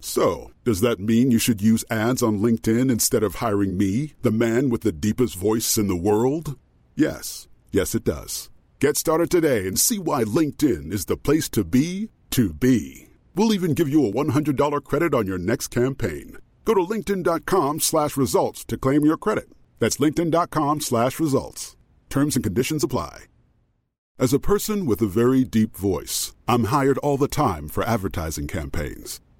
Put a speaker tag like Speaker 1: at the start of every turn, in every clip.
Speaker 1: So, does that mean you should use ads on LinkedIn instead of hiring me, the man with the deepest voice in the world? Yes. Yes, it does. Get started today and see why LinkedIn is the place to be to be. We'll even give you a $100 credit on your next campaign. Go to linkedin.com slash results to claim your credit. That's linkedin.com slash results. Terms and conditions apply. As a person with a very deep voice, I'm hired all the time for advertising campaigns.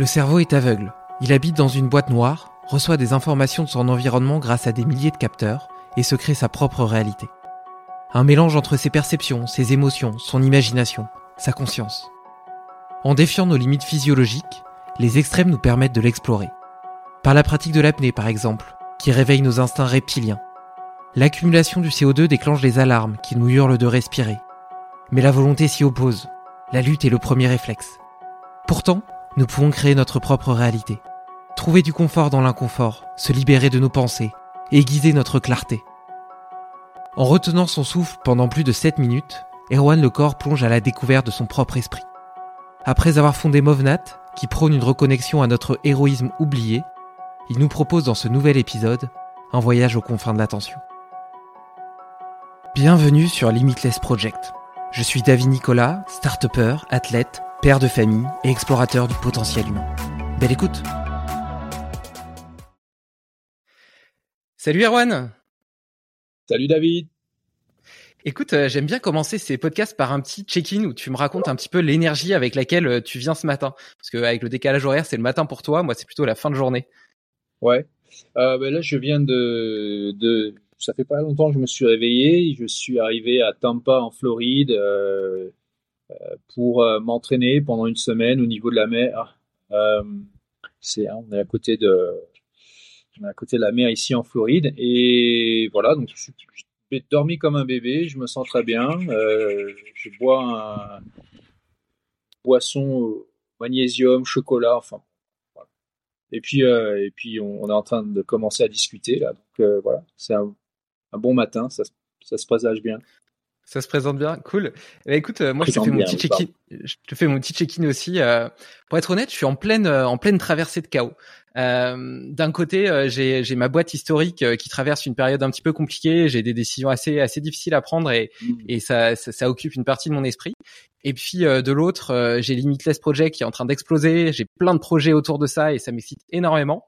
Speaker 2: Le cerveau est aveugle. Il habite dans une boîte noire, reçoit des informations de son environnement grâce à des milliers de capteurs et se crée sa propre réalité. Un mélange entre ses perceptions, ses émotions, son imagination, sa conscience. En défiant nos limites physiologiques, les extrêmes nous permettent de l'explorer. Par la pratique de l'apnée par exemple, qui réveille nos instincts reptiliens. L'accumulation du CO2 déclenche les alarmes qui nous hurlent de respirer. Mais la volonté s'y oppose. La lutte est le premier réflexe. Pourtant, nous pouvons créer notre propre réalité. Trouver du confort dans l'inconfort, se libérer de nos pensées, aiguiser notre clarté. En retenant son souffle pendant plus de 7 minutes, Erwan Lecor plonge à la découverte de son propre esprit. Après avoir fondé Movnat, qui prône une reconnexion à notre héroïsme oublié, il nous propose dans ce nouvel épisode un voyage aux confins de l'attention. Bienvenue sur Limitless Project. Je suis David Nicolas, start athlète, père de famille et explorateur du potentiel humain. Belle écoute Salut Erwan
Speaker 3: Salut David
Speaker 2: Écoute, euh, j'aime bien commencer ces podcasts par un petit check-in où tu me racontes un petit peu l'énergie avec laquelle euh, tu viens ce matin. Parce qu'avec le décalage horaire, c'est le matin pour toi, moi c'est plutôt la fin de journée.
Speaker 3: Ouais. Euh, ben là, je viens de, de... Ça fait pas longtemps que je me suis réveillé. Je suis arrivé à Tampa, en Floride. Euh, pour euh, m'entraîner pendant une semaine au niveau de la mer. Euh, c'est, hein, on est à côté de, on est à côté de la mer ici en Floride et voilà donc j'ai dormi comme un bébé, je me sens très bien. je bois un boisson magnésium, chocolat, enfin. Et puis, et puis on, est en train de commencer à discuter là. Donc voilà, c'est un, bon matin, ça, ça se présage bien.
Speaker 2: Ça se présente bien, cool. Eh ben, écoute, euh, moi je te fais mon petit check-in. Je te fais mon petit check-in aussi. Euh, pour être honnête, je suis en pleine euh, en pleine traversée de chaos. Euh, D'un côté, j'ai j'ai ma boîte historique qui traverse une période un petit peu compliquée. J'ai des décisions assez assez difficiles à prendre et mmh. et ça, ça, ça occupe une partie de mon esprit. Et puis de l'autre, j'ai Limitless Project qui est en train d'exploser. J'ai plein de projets autour de ça et ça m'excite énormément.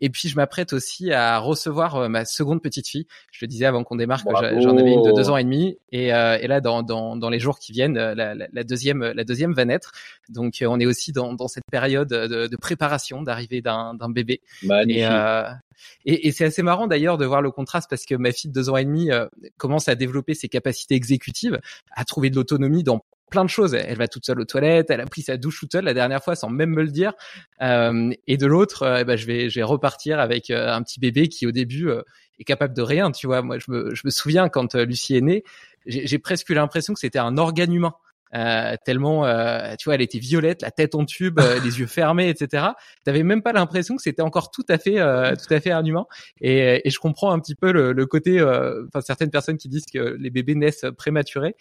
Speaker 2: Et puis je m'apprête aussi à recevoir euh, ma seconde petite fille. Je te disais avant qu'on démarre que j'en avais une de deux ans et demi, et, euh, et là dans, dans, dans, les jours qui viennent, la, la, deuxième la deuxième va naître. Donc on est aussi dans, dans cette période de, de préparation d'arrivée d'un bébé.
Speaker 3: Magnifique.
Speaker 2: Et, et, et c'est assez marrant d'ailleurs de voir le contraste parce que ma fille de deux ans et demi commence à développer ses capacités exécutives, à trouver de l'autonomie dans plein de choses. Elle va toute seule aux toilettes, elle a pris sa douche toute seule la dernière fois sans même me le dire. Euh, et de l'autre, bah, je vais je vais repartir avec euh, un petit bébé qui au début euh, est capable de rien. Tu vois, moi je me je me souviens quand Lucie est née, j'ai presque eu l'impression que c'était un organe humain. Euh, tellement, euh, tu vois, elle était violette, la tête en tube, euh, les yeux fermés, etc. T'avais même pas l'impression que c'était encore tout à fait, tout à fait un humain. Et, et je comprends un petit peu le, le côté, enfin certaines personnes qui disent que les bébés naissent prématurés.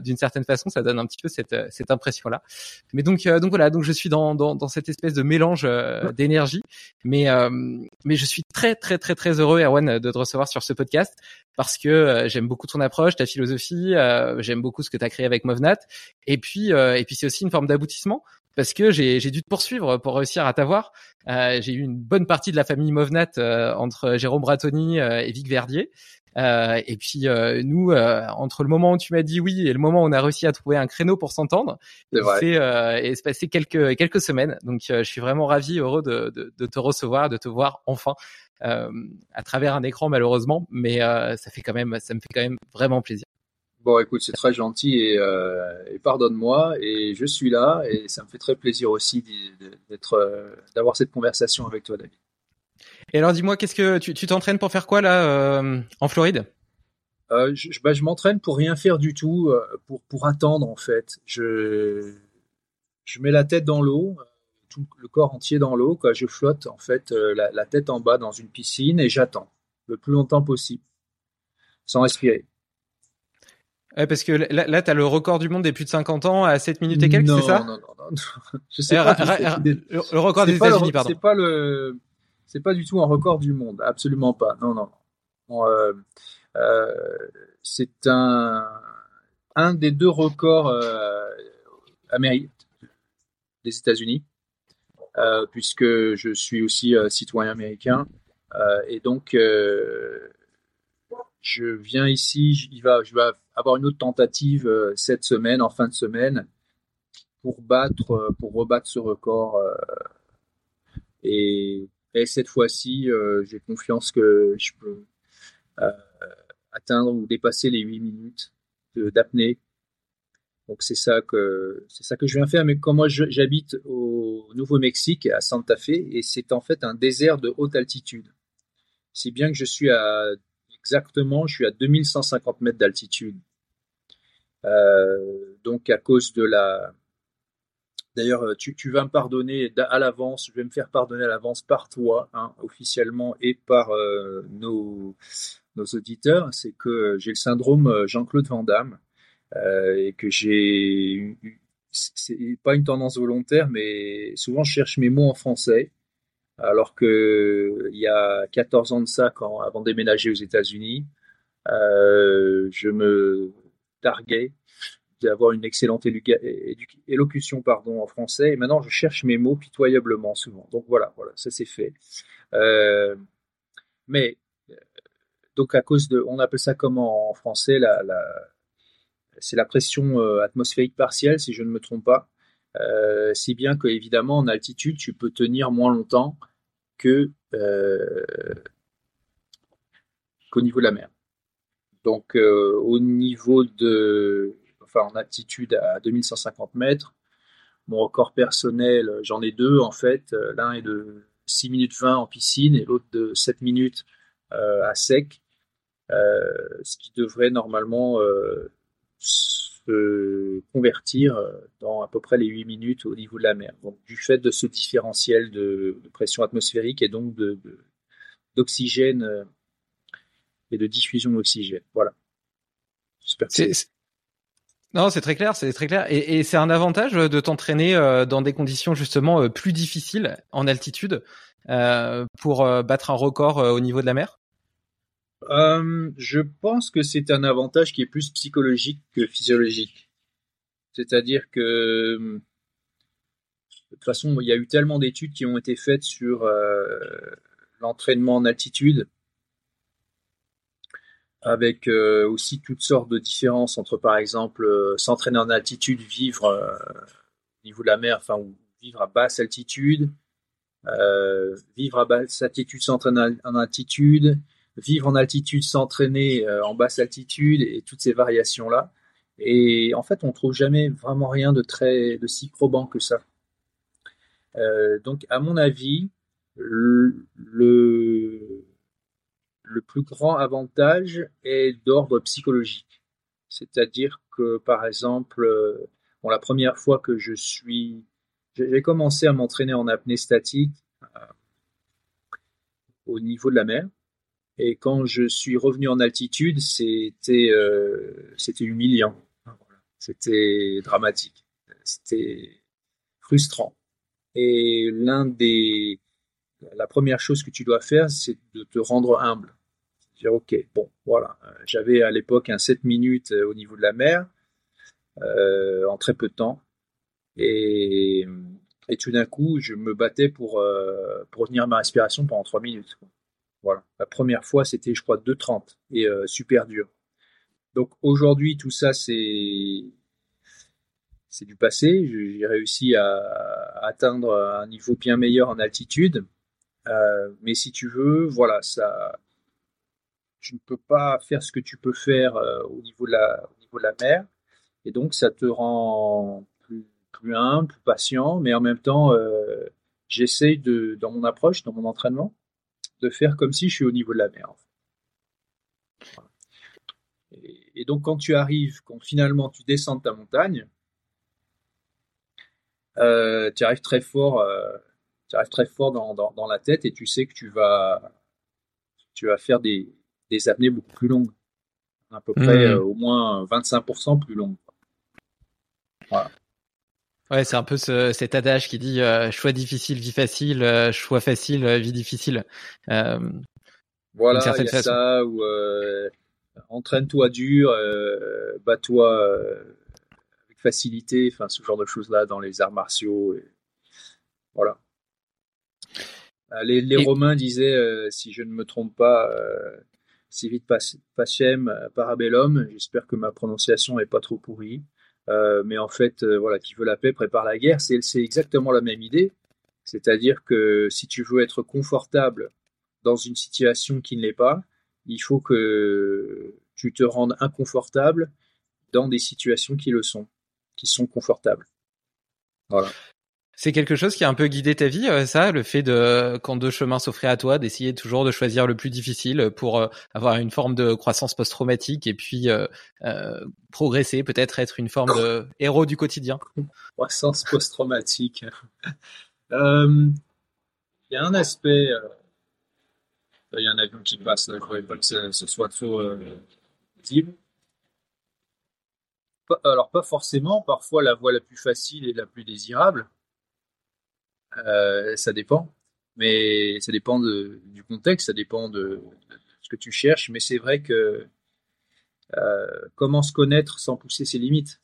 Speaker 2: D'une certaine façon, ça donne un petit peu cette, cette impression-là. Mais donc, donc voilà, donc je suis dans, dans, dans cette espèce de mélange d'énergie. Mais, mais je suis très, très, très, très heureux, Erwan, de te recevoir sur ce podcast parce que j'aime beaucoup ton approche, ta philosophie. j'aime beaucoup ce que tu as créé avec Movnat. Et puis, euh, et puis c'est aussi une forme d'aboutissement parce que j'ai dû te poursuivre pour réussir à t'avoir. Euh, j'ai eu une bonne partie de la famille Movnat euh, entre Jérôme Bratoni et Vic Verdier. et puis nous, entre le moment où tu m'as dit oui et le moment où on a réussi à trouver un créneau pour s'entendre, c'est et passé quelques quelques semaines. Donc je suis vraiment ravi, heureux de, de, de, te recevoir, de te voir enfin à travers un écran malheureusement, mais ça fait quand même ça me fait quand même vraiment plaisir.
Speaker 3: Bon, écoute, c'est très gentil et, euh, et pardonne-moi. Et je suis là et ça me fait très plaisir aussi d'être, euh, d'avoir cette conversation avec toi, David.
Speaker 2: Et alors, dis-moi, qu'est-ce que tu, t'entraînes pour faire quoi là euh, en Floride?
Speaker 3: Euh, Je, bah, je m'entraîne pour rien faire du tout, pour pour attendre en fait. Je je mets la tête dans l'eau, tout le corps entier dans l'eau, quoi. Je flotte en fait la, la tête en bas dans une piscine et j'attends le plus longtemps possible, sans respirer.
Speaker 2: Ouais, parce que là, là tu as le record du monde des plus de 50 ans à 7 minutes et quelques, c'est ça?
Speaker 3: Non, non, non. Je sais pas.
Speaker 2: le record des États-Unis, pardon.
Speaker 3: C'est pas le, c'est pas du tout un record du monde, absolument pas. Non, non. Bon, euh, euh, c'est un, un des deux records euh, américains des États-Unis, euh, puisque je suis aussi citoyen américain, et donc je viens ici, il va, je vais avoir une autre tentative euh, cette semaine, en fin de semaine, pour battre, euh, pour rebattre ce record. Euh, et, et, cette fois-ci, j'ai confiance que je peux atteindre ou dépasser les 8 minutes d'apnée. Donc c'est ça que c'est ça que je viens faire. Mais comme moi j'habite au Nouveau-Mexique à Santa Fe et c'est en fait un désert de haute altitude. Si bien que je suis à exactement, je suis à 2150 mètres d'altitude. Euh, donc à cause de la... D'ailleurs, tu, vas me pardonner à l'avance, je vais me faire pardonner à l'avance par toi, hein, officiellement, et par euh, nos, auditeurs, c'est que j'ai le syndrome euh, Jean-Claude Van Damme, et que j'ai... C'est pas une tendance volontaire, mais souvent je cherche mes mots en français alors que il y a 14 ans de ça, avant de déménager aux États-Unis, euh, je me targuais d'avoir une excellente élocution pardon, en français. Et maintenant, je cherche mes mots pitoyablement souvent. Donc voilà, voilà, ça c'est fait. Euh, mais donc à cause de, on appelle ça comment en français, c'est la pression euh, atmosphérique partielle, si je ne me trompe pas. Euh, si bien que évidemment en altitude tu peux tenir moins longtemps que euh, qu'au niveau de la mer. Donc euh, au niveau de, enfin en altitude à 2150 mètres, mon record personnel, j'en ai deux en fait. L'un est de 6 minutes 20 en piscine et l'autre de 7 minutes à sec, ce qui devrait normalement se convertir euh, dans à peu près les 8 minutes au niveau de la mer. Donc, du fait de ce différentiel de, pression atmosphérique et donc d'oxygène de, euh, et de diffusion d'oxygène. Voilà.
Speaker 2: J'espère Non, c'est très clair, c'est très clair. Et, et c'est un avantage de t'entraîner euh, dans des conditions justement plus difficiles en altitude euh, pour battre un record au niveau de la mer?
Speaker 3: Euh, je pense que c'est un avantage qui est plus psychologique que physiologique. C'est-à-dire que, de toute façon, il y a eu tellement d'études qui ont été faites sur euh, l'entraînement en altitude, avec euh, aussi toutes sortes de différences entre, par exemple, euh, s'entraîner en altitude, vivre au niveau de la mer, enfin, ou vivre à basse altitude, vivre à basse altitude, s'entraîner en altitude, vivre en altitude, s'entraîner en basse altitude, et toutes ces variations-là. Et en fait, on trouve jamais vraiment rien de très de si probant que ça. Euh, donc, à mon avis, le, plus grand avantage est d'ordre psychologique. C'est-à-dire que, par exemple, euh, bon, la première fois que je suis, j'ai commencé à m'entraîner en apnée statique euh, au niveau de la mer. Et quand je suis revenu en altitude, c'était c'était humiliant. C'était dramatique. C'était frustrant. Et l'un des, la première chose que tu dois faire, c'est de te rendre humble. Dire, ok, bon, voilà. J'avais à l'époque un 7 minutes euh, au niveau de la mer, euh, en très peu de temps. Et, et tout d'un coup, je me battais pour, euh, pour retenir ma respiration pendant 3 minutes. Voilà. La première fois, c'était, je crois, 2,30 et euh, super dur. Donc aujourd'hui, tout ça, c'est c'est du passé. J'ai réussi à, atteindre un niveau bien meilleur en altitude. Euh, mais si tu veux, voilà, ça, tu ne peux pas faire ce que tu peux faire euh, au, niveau de la, au niveau de la mer. Et donc, ça te rend plus, plus humble, plus patient. Mais en même temps, j'essaye de, dans mon approche, dans mon entraînement, de faire comme si je suis au niveau de la mer. Et, donc, quand tu arrives, quand finalement tu descends de ta montagne, euh, tu arrives très fort, euh, tu arrives très fort dans, dans, dans, la tête et tu sais que tu vas, tu vas faire des, des apnées beaucoup plus longues, à peu près mmh. euh, au moins 25% plus longues.
Speaker 2: Voilà. Ouais, c'est un peu ce, cet adage qui dit euh, choix difficile, vie facile, euh, choix facile, vie difficile.
Speaker 3: Euh, voilà, il y a ça, ou entraîne-toi dur, bats-toi facilité, enfin ce genre de choses-là dans les arts martiaux. Et... Voilà. Euh, les, Romains disaient, euh, si je ne me trompe pas, euh, si vite pacem euh, parabellum. J'espère que ma prononciation est pas trop pourrie. Mais en fait, voilà, qui veut la paix prépare la guerre. C'est exactement la même idée. C'est-à-dire que si tu veux être confortable dans une situation qui ne l'est pas, il faut que tu te rendes inconfortable dans des situations qui le sont qui sont confortables. Voilà.
Speaker 2: C'est quelque chose qui a un peu guidé ta vie, euh, ça, le fait de, quand deux chemins s'offraient à toi, d'essayer toujours de choisir le plus difficile pour euh, avoir une forme de croissance post-traumatique et puis euh, progresser, peut-être être une forme de héros du quotidien.
Speaker 3: Croissance post-traumatique. Il y a un aspect. Il y a un avion qui passe, je ne voudrais pas que ce, soit trop alors pas forcément, parfois la voie la plus facile et la plus désirable, euh, ça dépend, mais ça dépend du contexte, ça dépend de, ce que tu cherches, mais c'est vrai que euh, comment se connaître sans pousser ses limites?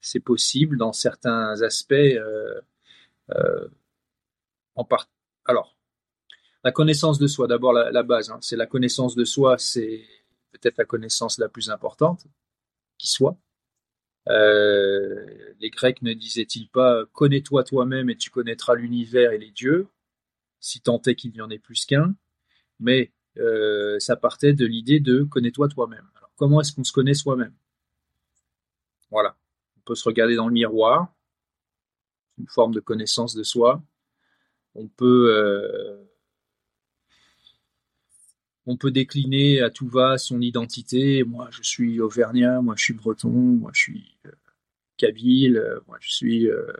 Speaker 3: C'est possible dans certains aspects. Euh, en part... Alors, la connaissance de soi, d'abord la, base, hein, c'est la connaissance de soi, c'est peut-être la connaissance la plus importante qui soit. Euh, les Grecs ne disaient-ils pas connais-toi toi-même et tu connaîtras l'univers et les dieux, si tant est qu'il n'y en ait plus qu'un, mais euh, ça partait de l'idée de connais-toi toi-même. Alors comment est-ce qu'on se connaît soi-même? Voilà, on peut se regarder dans le miroir, une forme de connaissance de soi. On peut euh, on peut décliner à tout va son identité. Moi, je suis auvergnat, moi, je suis breton, moi, je suis euh, kabyle, euh, moi, je suis. Euh,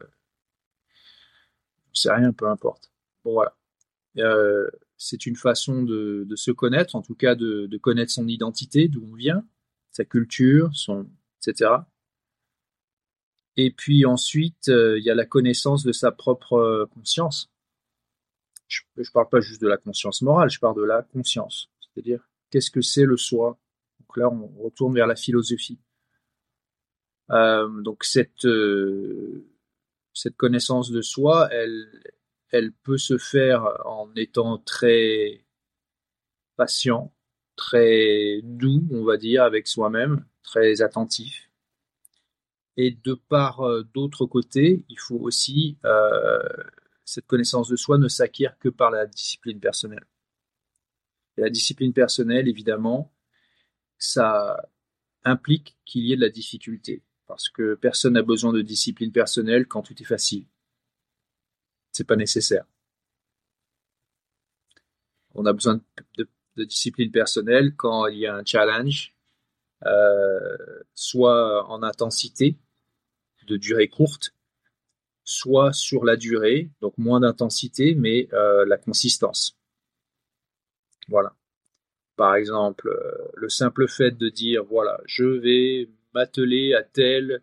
Speaker 3: sais rien, peu importe. Bon, voilà. Euh, c'est une façon de, se connaître, en tout cas de, connaître son identité, d'où on vient, sa culture, son, etc. Et puis ensuite, il y a la connaissance de sa propre conscience je ne parle pas juste de la conscience morale, je parle de la conscience. C'est-à-dire, qu'est-ce que c'est le soi? Donc là, on retourne vers la philosophie. Euh, donc cette, euh, cette connaissance de soi, elle, elle peut se faire en étant très patient, très doux, on va dire, avec soi-même, très attentif. Et de part euh, d'autre côté, il faut aussi cette connaissance de soi ne s'acquiert que par la discipline personnelle. Et la discipline personnelle, évidemment, ça implique qu'il y ait de la difficulté, parce que personne n'a besoin de discipline personnelle quand tout est facile. C'est pas nécessaire. On a besoin de, discipline personnelle quand il y a un challenge, euh, soit en intensité, de durée courte, soit sur la durée, donc moins d'intensité, mais euh, la consistance. Voilà. Par exemple, euh, le simple fait de dire, voilà, je vais m'atteler à tel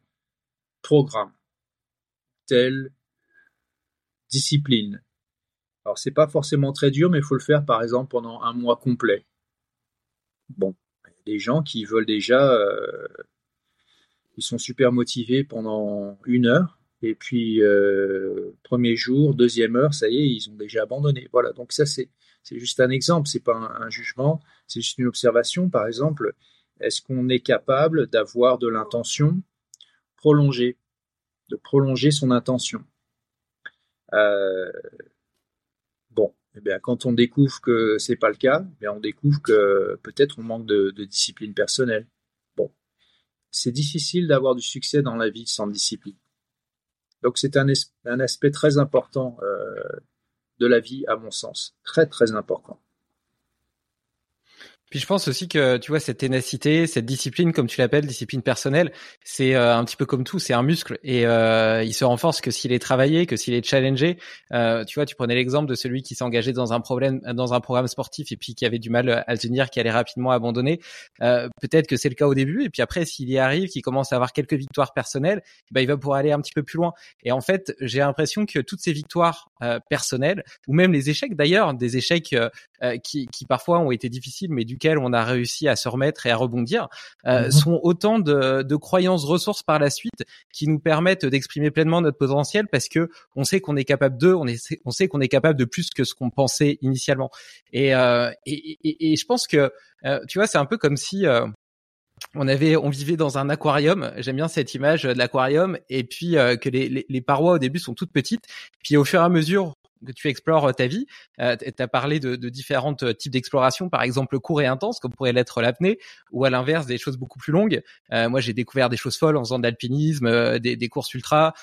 Speaker 3: programme, telle discipline. Alors, c'est pas forcément très dur, mais il faut le faire, par exemple, pendant un mois complet. Bon, il des gens qui veulent déjà, euh, ils sont super motivés pendant une heure, et puis euh, premier jour, deuxième heure, ça y est, ils ont déjà abandonné. Voilà, donc ça c'est juste un exemple, c'est pas un, jugement, c'est juste une observation. Par exemple, est-ce qu'on est capable d'avoir de l'intention prolongée, de prolonger son intention? Euh, Bon, eh bien, quand on découvre que c'est pas le cas, eh on découvre que peut-être on manque de, discipline personnelle. Bon, c'est difficile d'avoir du succès dans la vie sans discipline. Donc c'est un, aspect très important euh, de la vie, à mon sens. Très, très important.
Speaker 2: Puis je pense aussi que tu vois cette ténacité, cette discipline, comme tu l'appelles, discipline personnelle, c'est euh, un petit peu comme tout, c'est un muscle et euh, il se renforce que s'il est travaillé, que s'il est challengé. Euh, tu vois, tu prenais l'exemple de celui qui s'est engagé dans un problème, dans un programme sportif et puis qui avait du mal à le tenir, qui allait rapidement abandonner. Peut-être que c'est le cas au début et puis après, s'il y arrive, qu'il commence à avoir quelques victoires personnelles, ben il va pouvoir aller un petit peu plus loin. Et en fait, j'ai l'impression que toutes ces victoires personnelles ou même les échecs d'ailleurs, des échecs qui, qui parfois ont été difficiles, mais du on a réussi à se remettre et à rebondir, euh, mhm. sont autant de, croyances ressources par la suite qui nous permettent d'exprimer pleinement notre potentiel parce que on sait qu'on est capable de, on, on sait qu'on est capable de plus que ce qu'on pensait initialement. Et, euh, et, je pense que, euh, tu vois, c'est un peu comme si on avait, on vivait dans un aquarium. J'aime bien cette image de l'aquarium et puis que les, les, parois au début sont toutes petites. Puis au fur et à mesure que tu explores euh, ta vie. Euh, tu as parlé de, de différents euh, types d'exploration, par exemple court et intense, comme pourrait l'être l'apnée, ou à l'inverse des choses beaucoup plus longues. Euh, moi, j'ai découvert des choses folles en faisant de l'alpinisme, euh, des, des, courses ultra,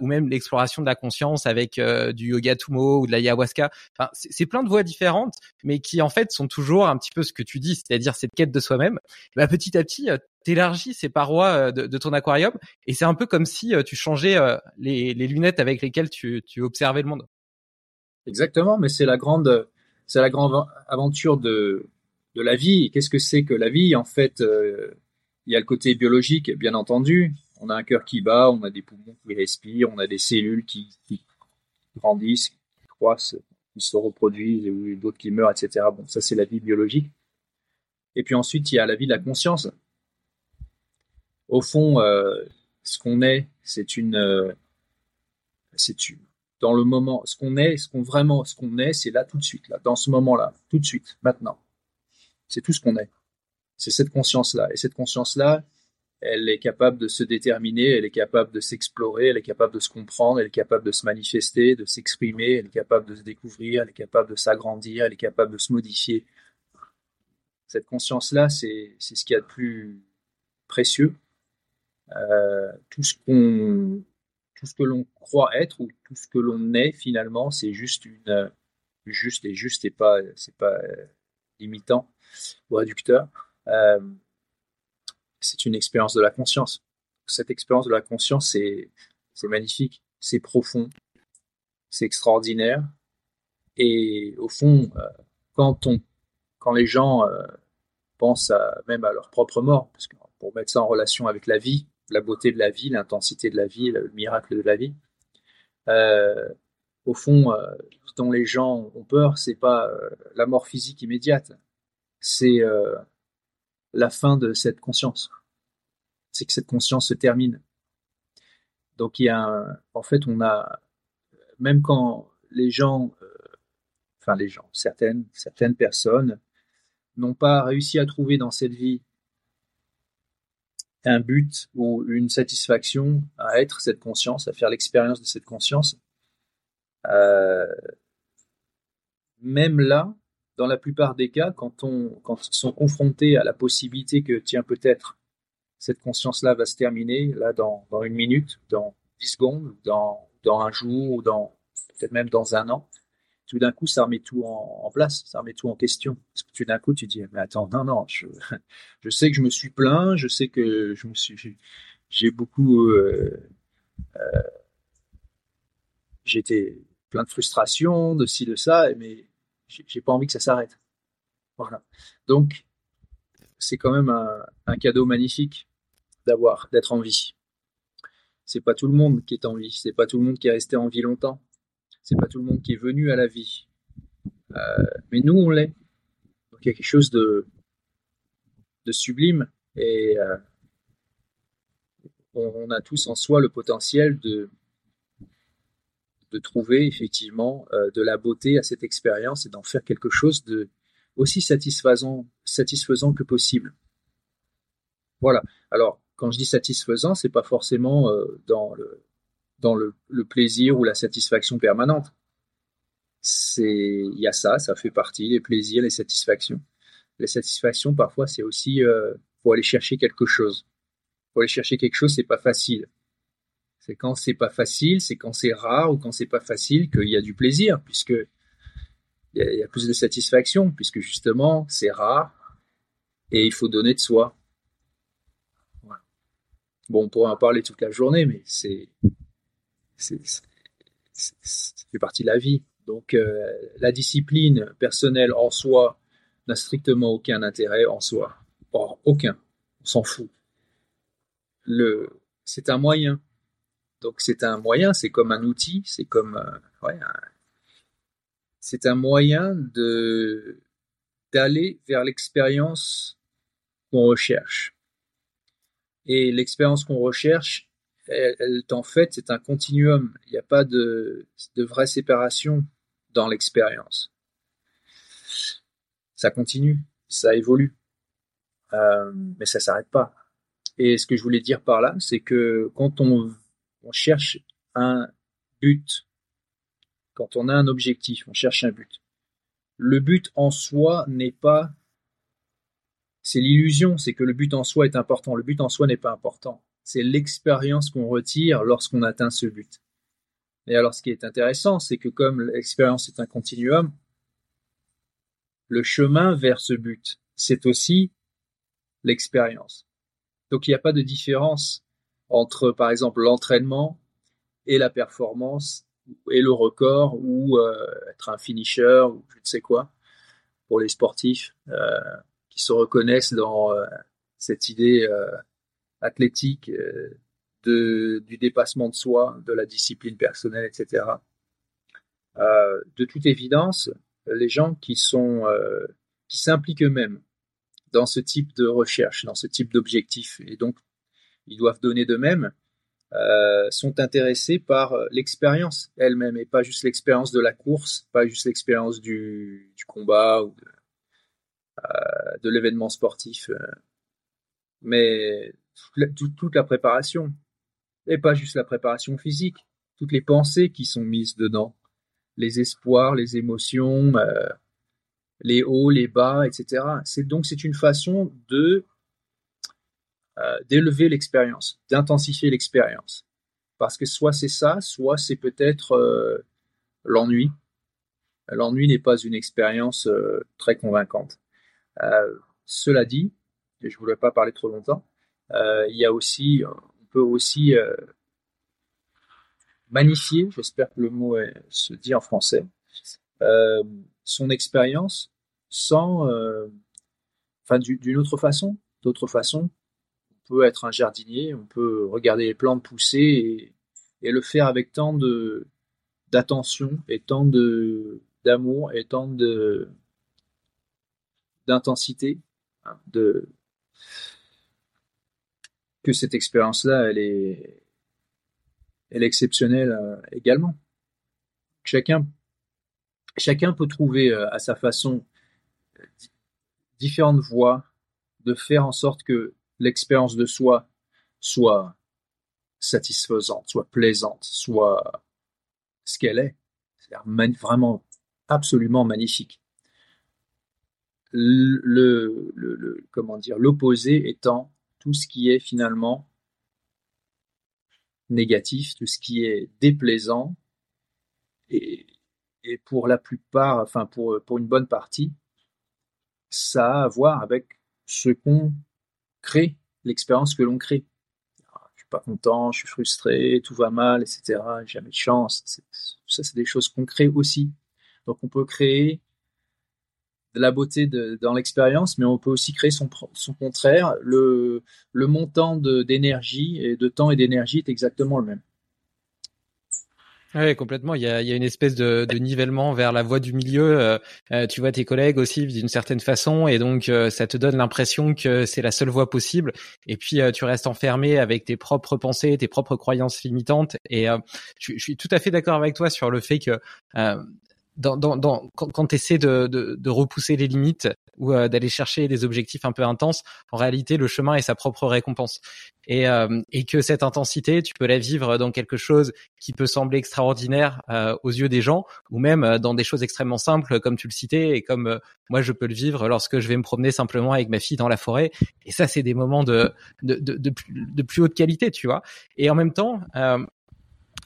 Speaker 2: ou même l'exploration de la conscience avec du yoga tumo ou de l'ayahuasca. Enfin, c'est plein de voies différentes, mais qui en fait sont toujours un petit peu ce que tu dis, c'est-à-dire cette quête de soi-même. Bah, petit à petit, t'élargis ces parois de, de, ton aquarium et c'est un peu comme si tu changeais les, les, lunettes avec lesquelles tu, tu observais le monde.
Speaker 3: Exactement, mais c'est la grande, c'est la grande aventure de, de la vie. Qu'est-ce que c'est que la vie? En fait, euh, il y a le côté biologique, bien entendu. On a un cœur qui bat, on a des poumons qui respirent, on a des cellules qui, qui grandissent, qui croissent, qui se reproduisent, et d'autres qui meurent, etc. Bon, ça c'est la vie biologique. Et puis ensuite, il y a la vie de la conscience. Au fond, euh, ce qu'on est, c'est une, euh, c'est une, dans le moment, ce qu'on est, ce qu'on vraiment, ce qu'on est, c'est là tout de suite, là, dans ce moment-là, tout de suite, maintenant. C'est tout ce qu'on est. C'est cette conscience-là. Et cette conscience-là, elle est capable de se déterminer, elle est capable de s'explorer, elle est capable de se comprendre, elle est capable de se manifester, de s'exprimer, elle est capable de se découvrir, elle est capable de s'agrandir, elle est capable de se modifier. Cette conscience-là, c'est ce qu'il y a de plus précieux. Euh, tout ce qu'on tout ce que l'on croit être ou tout ce que l'on est finalement, c'est juste une euh, juste et juste et pas c'est pas euh, limitant ou réducteur. Euh, c'est une expérience de la conscience. Cette expérience de la conscience, c'est c'est magnifique, c'est profond, c'est extraordinaire. Et au fond, quand on quand les gens pensent même à leur propre mort, parce que pour mettre ça en relation avec la vie, la beauté de la vie, l'intensité de la vie, le miracle de la vie. Euh, au fond, euh, dont les gens ont peur, c'est pas euh, la mort physique immédiate, c'est la fin de cette conscience. C'est que cette conscience se termine. Donc il y a, en fait, on a, même quand les gens, euh, enfin les gens, certaines, certaines personnes n'ont pas réussi à trouver dans cette vie un but ou une satisfaction à être cette conscience, à faire l'expérience de cette conscience, euh, même là, dans la plupart des cas, quand, on, quand ils sont confrontés à la possibilité que, tiens, peut-être cette conscience-là va se terminer, là, dans, dans, une minute, dans 10 secondes, dans, un jour, ou peut-être même dans un an, tout d'un coup, ça remet tout en, place, ça remet tout en question. Tout d'un coup, tu dis, mais attends, non, non, je, sais que je me suis plaint, je sais que je me suis, j'ai beaucoup, euh, euh, j'étais plein de frustration, de ci, de ça, mais j'ai pas envie que ça s'arrête. Voilà. Donc, c'est quand même un, cadeau magnifique d'avoir, d'être en vie. C'est pas tout le monde qui est en vie, c'est pas tout le monde qui est resté en vie longtemps, c'est pas tout le monde qui est venu à la vie. Euh, mais nous, on l'est. Donc il y a quelque chose de, sublime et euh, on, a tous en soi le potentiel de, trouver effectivement euh, de la beauté à cette expérience et d'en faire quelque chose de aussi satisfaisant, satisfaisant que possible. Voilà. Alors, quand je dis satisfaisant, c'est pas forcément dans le dans le, plaisir ou la satisfaction permanente. C'est il y a ça, ça fait partie les plaisirs, les satisfactions. Les satisfactions parfois c'est aussi euh, pour aller chercher quelque chose. Pour aller chercher quelque chose, c'est pas facile. C'est quand c'est pas facile, c'est quand c'est rare ou quand c'est pas facile qu'il y a du plaisir, puisque il y, a plus de satisfaction, puisque justement c'est rare et il faut donner de soi. Bon, on pourrait en parler toute la journée, mais c'est fait partie de la vie. Donc euh, la discipline personnelle en soi n'a strictement aucun intérêt en soi. aucun. On s'en fout. C'est un moyen. Donc c'est un moyen, c'est comme un outil, c'est comme euh, c'est un moyen de d'aller vers l'expérience qu'on recherche. Et l'expérience qu'on recherche, elle, en fait, c'est un continuum. Il n'y a pas de, vraie séparation dans l'expérience. Ça continue, ça évolue, euh, mais ça s'arrête pas. Et ce que je voulais dire par là, c'est que quand on cherche un but. Quand on a un objectif, on cherche un but. Le but en soi n'est pas... C'est l'illusion, c'est que le but en soi est important. Le but en soi n'est pas important. C'est l'expérience qu'on retire lorsqu'on atteint ce but. Et alors ce qui est intéressant, c'est que comme l'expérience est un continuum, le chemin vers ce but, c'est aussi l'expérience. Donc il n'y a pas de différence entre, par exemple, l'entraînement et la performance et le record ou euh, être un finisher ou je ne sais quoi pour les sportifs euh, qui se reconnaissent dans euh, cette idée athlétique de, du dépassement de soi, de la discipline personnelle, etc. de toute évidence, les gens qui sont qui s'impliquent eux-mêmes dans ce type de recherche, dans ce type d'objectif, et donc ils doivent donner d'eux-mêmes, euh, sont intéressés par euh, l'expérience elle-même et pas juste l'expérience de la course, pas juste l'expérience du, combat ou de, euh, l'événement sportif, mais toute la, préparation et pas juste la préparation physique, toutes les pensées qui sont mises dedans, les espoirs, les émotions, les hauts, les bas, etc. C'est donc c'est une façon de euh, d'élever l'expérience, d'intensifier l'expérience. Parce que soit c'est ça, soit c'est peut-être euh, l'ennui. L'ennui n'est pas une expérience euh, très convaincante. cela dit, et je ne voulais pas parler trop longtemps, il y a aussi, on peut aussi magnifier, j'espère que le mot se dit en français, son expérience sans, enfin d'une autre façon, d'autre façon, peut être un jardinier, on peut regarder les plantes pousser et, le faire avec tant de d'attention et tant de d'amour et tant de d'intensité hein, de que cette expérience-là, elle est, elle est exceptionnelle euh, également. Chacun peut trouver à sa façon différentes voies de faire en sorte que l'expérience de soi soit satisfaisante, soit plaisante, soit ce qu'elle est, c'est-à-dire vraiment absolument magnifique. Le, comment dire l'opposé étant tout ce qui est finalement négatif, tout ce qui est déplaisant et, pour la plupart, enfin pour, pour une bonne partie, ça a à voir avec ce qu'on crée, l'expérience que l'on crée. Je suis pas content, je suis frustré, tout va mal, etc. Jamais de chance. Ça, c'est des choses qu'on crée aussi. Donc, on peut créer de la beauté dans l'expérience, mais on peut aussi créer son, son contraire. Le, le montant d'énergie et de temps et d'énergie est exactement le même.
Speaker 2: Oui, complètement. Il y a, il y a une espèce de, de, nivellement vers la voie du milieu. Euh, euh, tu vois tes collègues aussi d'une certaine façon, et donc euh, ça te donne l'impression que c'est la seule voie possible. Et puis tu restes enfermé avec tes propres pensées, tes propres croyances limitantes. Et je, suis tout à fait d'accord avec toi sur le fait que dans, dans, dans, quand, tu essaies de, de, de, repousser les limites ou euh, d'aller chercher des objectifs un peu intenses, en réalité, le chemin est sa propre récompense. Et, euh, et que cette intensité, tu peux la vivre dans quelque chose qui peut sembler extraordinaire euh, aux yeux des gens, ou même dans des choses extrêmement simples, comme tu le citais, et comme moi je peux le vivre lorsque je vais me promener simplement avec ma fille dans la forêt. Et ça, c'est des moments de, de, de, plus, de plus haute qualité, tu vois. Et en même temps,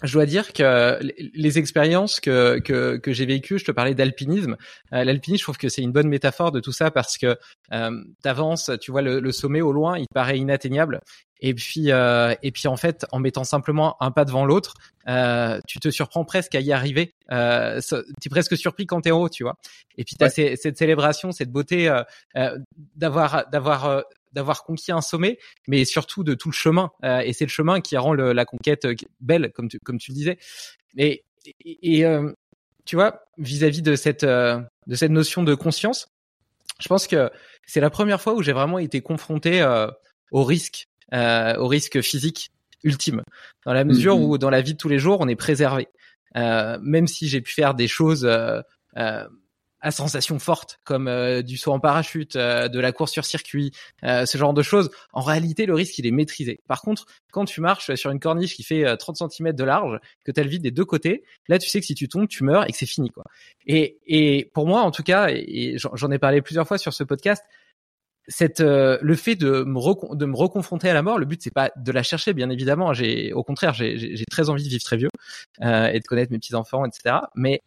Speaker 2: je dois dire que les expériences que, que, que j'ai vécues, je te parlais d'alpinisme. Euh, l'alpinisme, je trouve que c'est une bonne métaphore de tout ça parce que euh, t'avances, tu vois le, sommet au loin, il paraît inatteignable. Et puis, euh, et puis en fait, en mettant simplement un pas devant l'autre, euh, tu te surprends presque à y arriver. Euh, tu es presque surpris quand t'es en haut, tu vois. Et puis tu as cette célébration, cette beauté d'avoir d'avoir d'avoir conquis un sommet, mais surtout de tout le chemin. Euh, et c'est le chemin qui rend la conquête euh, belle, comme tu, comme tu le disais. Et, et, euh, tu vois, vis-à-vis de cette de cette notion de conscience, je pense que c'est la première fois où j'ai vraiment été confronté au risque, au risque physique ultime, dans la mesure mm-hmm. où dans la vie de tous les jours, on est préservé. même si j'ai pu faire des choses à sensations fortes comme euh, du saut en parachute, euh, de la course sur circuit, euh, ce genre de choses, en réalité le risque il est maîtrisé. Par contre, quand tu marches sur une corniche qui fait 30 cm de large, que tu as le vide des deux côtés, là tu sais que si tu tombes, tu meurs et que c'est fini quoi. Et, et pour moi en tout cas, et j'en ai parlé plusieurs fois sur ce podcast, cette le fait de me de me reconfronter à la mort le but c'est pas de la chercher bien évidemment j'ai au contraire j'ai très envie de vivre très vieux euh, et de connaître mes petits enfants etc mais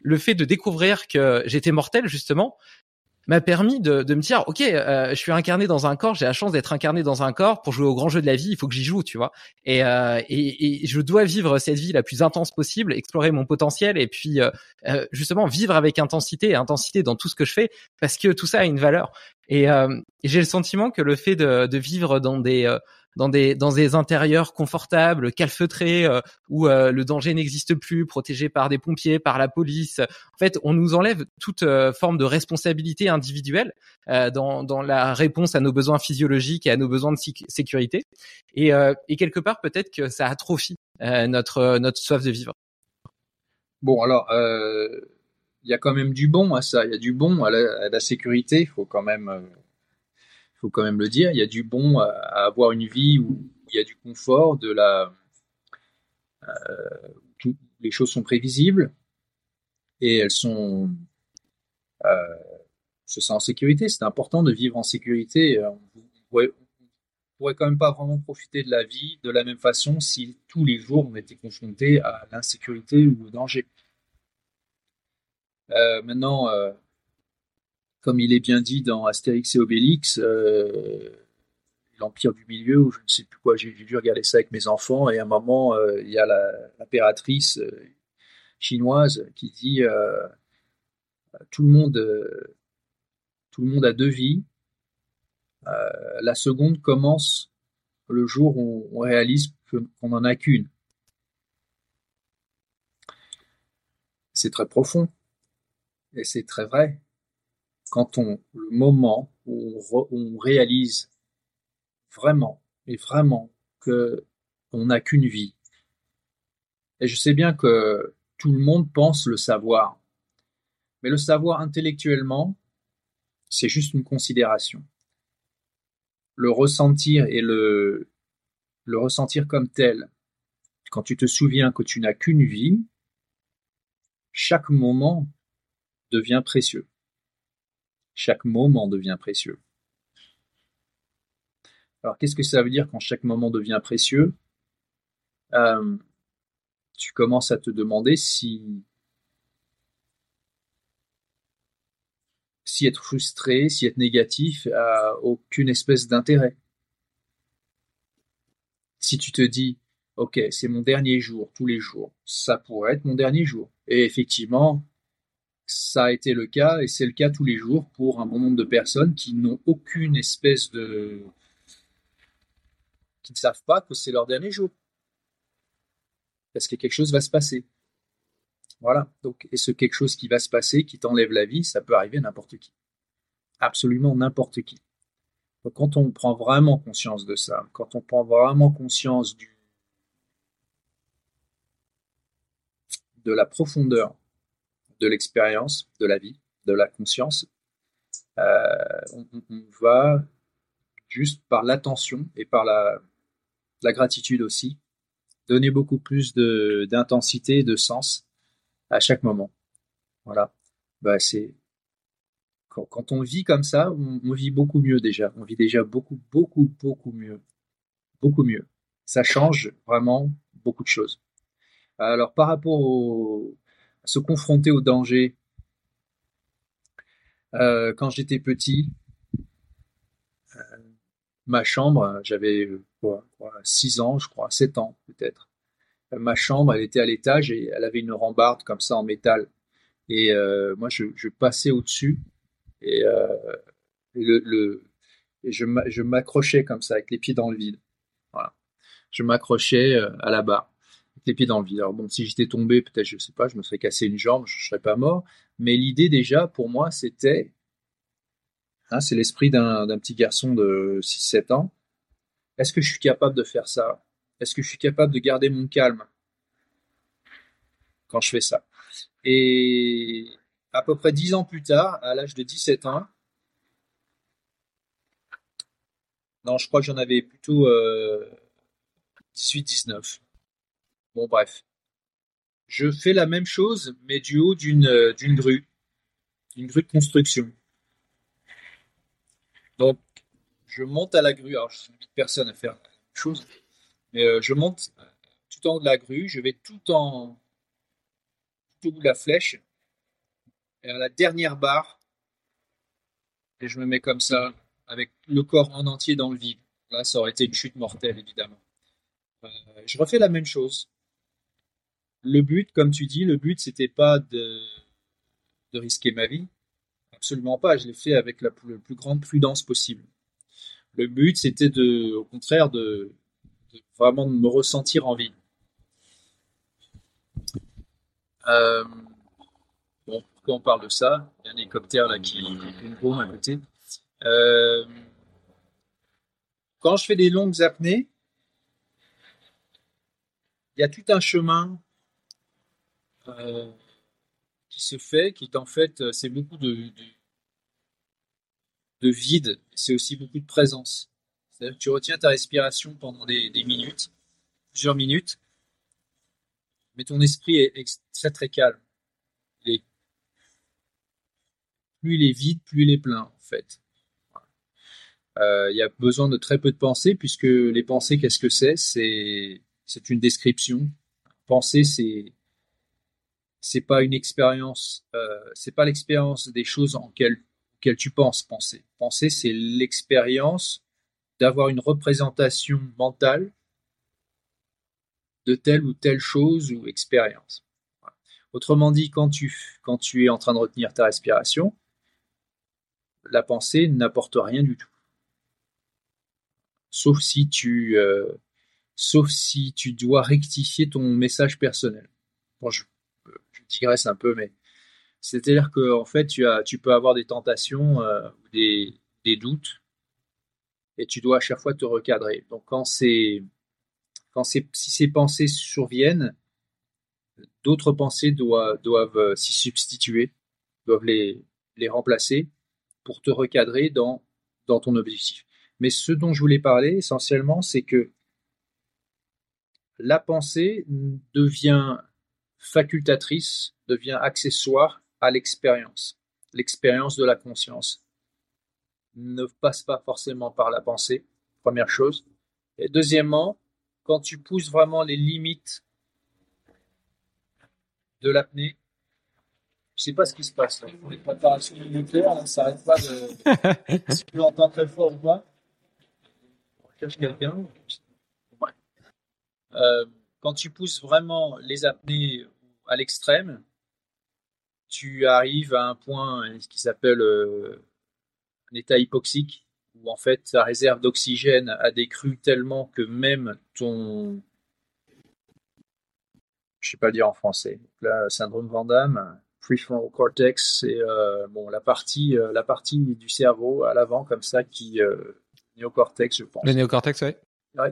Speaker 2: le fait de découvrir que j'étais mortel justement m'a permis de, me dire ok euh, je suis incarné dans un corps j'ai la chance d'être incarné dans un corps pour jouer au grand jeu de la vie il faut que j'y joue tu vois. Et, euh, et, je dois vivre cette vie la plus intense possible explorer mon potentiel et puis euh, justement vivre avec intensité et intensité dans tout ce que je fais parce que tout ça a une valeur. Et, j'ai le sentiment que le fait de, de vivre dans des dans des dans des intérieurs confortables, calfeutrés, euh, où euh, le danger n'existe plus, protégés par des pompiers, par la police. En fait, on nous enlève toute euh, forme de responsabilité individuelle dans dans la réponse à nos besoins physiologiques et à nos besoins de sécurité. Et, et quelque part, peut-être que ça atrophie notre notre soif de vivre.
Speaker 3: Bon, alors. il y a quand même du bon à ça. Il y a du bon à la, à la sécurité. Il faut quand même il faut quand même le dire. Il y a du bon à, avoir une vie où, il y a du confort, de la, euh, les choses sont prévisibles et elles sont, euh, se sent en sécurité. C'est important de vivre en sécurité. On pourrait, pourrait quand même pas vraiment profiter de la vie de la même façon si tous les jours on était confronté à l'insécurité ou au danger. Euh, maintenant, euh, comme il est bien dit dans Astérix et Obélix, euh, l'Empire du Milieu, ou je ne sais plus quoi, j'ai dû regarder ça avec mes enfants, et à un moment, euh, il y a l'impératrice euh, chinoise qui dit tout le monde, tout le monde a deux vies. la seconde commence le jour où on réalise qu'on n'en a qu'une. C'est très profond et c'est très vrai quand on, le moment où on, réalise vraiment et vraiment que on n'a qu'une vie. Et je sais bien que tout le monde pense le savoir, Mais le savoir intellectuellement, c'est juste une considération. Le ressentir et le, le ressentir comme tel, quand tu te souviens que tu n'as qu'une vie, chaque moment devient précieux. Chaque moment devient précieux. Alors qu'est-ce que ça veut dire quand chaque moment devient précieux? Euh, Tu commences à te demander si si être frustré, si être négatif a aucune espèce d'intérêt. Si tu te dis, ok, c'est mon dernier jour, tous les jours, ça pourrait être mon dernier jour. Et effectivement, ça a été le cas, et c'est le cas tous les jours pour un bon nombre de personnes qui n'ont aucune espèce de... qui ne savent pas que c'est leur dernier jour. Parce que quelque chose va se passer. Voilà. Donc, et ce quelque chose qui va se passer, qui t'enlève la vie, ça peut arriver à n'importe qui. Absolument n'importe qui. Quand on prend vraiment conscience de ça, quand on prend vraiment conscience du, de la profondeur de l'expérience, de la vie, de la conscience, euh, on, va juste par l'attention et par la, gratitude aussi, donner beaucoup plus d'intensité, de sens à chaque moment. Voilà. Bah, c'est quand, on vit comme ça, on, vit beaucoup mieux déjà. On vit déjà beaucoup, beaucoup, beaucoup mieux. Beaucoup mieux. Ça change vraiment beaucoup de choses. Alors par rapport au, se confronter au danger, euh, quand j'étais petit, euh, ma chambre, j'avais quoi, 6 ans, je crois, 7 ans peut-être ma chambre, elle était à l'étage et elle avait une rambarde comme ça en métal. Et euh, moi, je, passais au-dessus et, euh, et je, m'accrochais comme ça avec les pieds dans le vide. Voilà. Je m'accrochais euh, à la barre les pieds dans le vide. Alors bon, si j'étais tombé, peut-être, je sais pas, je me serais cassé une jambe, je serais pas mort. Mais l'idée déjà, pour moi, c'était, hein, c'est l'esprit d'un petit garçon de 6-7 ans. Est-ce que je suis capable de faire ça? Est-ce que je suis capable de garder mon calme quand je fais ça? Et à peu près dix ans plus tard, à l'âge de 17 ans, non, je crois que j'en avais plutôt 18-19. Euh, bon, bref. Je fais la même chose, mais du haut d'une euh, d'une grue, une grue de construction. Donc, je monte à la grue. Alors, je suis personne à faire la même chose. Mais euh, je monte tout en haut de la grue, je vais tout en tout au bout de la flèche, et à la dernière barre, et je me mets comme ça, avec le corps en entier dans le vide. Là, ça aurait été une chute mortelle, évidemment. Euh, je refais la même chose. Le but, comme tu dis, le but, c'était pas de, de risquer ma vie. Absolument pas. Je l'ai fait avec la plus grande prudence possible. Le but, c'était de, au contraire, de, vraiment de me ressentir en vie. Euh, bon, pourquoi on parle de ça Il y a un hélicoptère là qui une bombe à côté. Euh, quand je fais des longues apnées, il y a tout un chemin euh, qui se fait, qui est en fait, c'est beaucoup de, de, de vide, c'est aussi beaucoup de présence. Tu retiens ta respiration pendant des, minutes, plusieurs minutes, mais ton esprit est, très très calme. plus il est vide, plus il est plein en fait. Euh, il y a besoin de très peu de pensées puisque les pensées, qu'est-ce que c'est C'est une description. Penser, c'est c'est pas une expérience, euh, c'est pas l'expérience des choses en quelles, tu penses. Penser, penser, c'est l'expérience d'avoir une représentation mentale de telle ou telle chose ou expérience. Autrement dit, quand tu, quand tu es en train de retenir ta respiration, la pensée n'apporte rien du tout. Sauf si tu, euh, sauf si tu dois rectifier ton message personnel. Bon, digresse un peu, mais c'est-à-dire que en fait, tu, as, tu peux avoir des tentations euh, des, des doutes et tu dois à chaque fois te recadrer. Donc quand c'est quand c'est si ces pensées surviennent, d'autres pensées doivent, doivent euh, s'y substituer. doivent les, les remplacer pour te recadrer dans, dans ton objectif. Mais ce dont je voulais parler essentiellement, c'est que la pensée devient facultatrice, devient accessoire à l'expérience, l'expérience de la conscience. Ne passe pas forcément par la pensée, première chose. Et deuxièmement, quand tu pousses vraiment les limites de l'apnée, je sais pas ce qui se passe là. Les préparations nucléaires, ça n'arrête pas de. si tu l'entends très fort ou pas. On cherche quelqu'un. Euh, quand tu pousses vraiment les apnées à l'extrême, tu arrives à un point ce qui s'appelle euh, un état hypoxique, où en fait ta réserve d'oxygène a décru tellement que même ton. Je sais pas le dire en français. là, syndrome Van Damme, prefrontal cortex, c'est euh, bon, la, partie, la partie du cerveau à l'avant, comme ça, qui. néocortex, je pense.
Speaker 2: Le néocortex, oui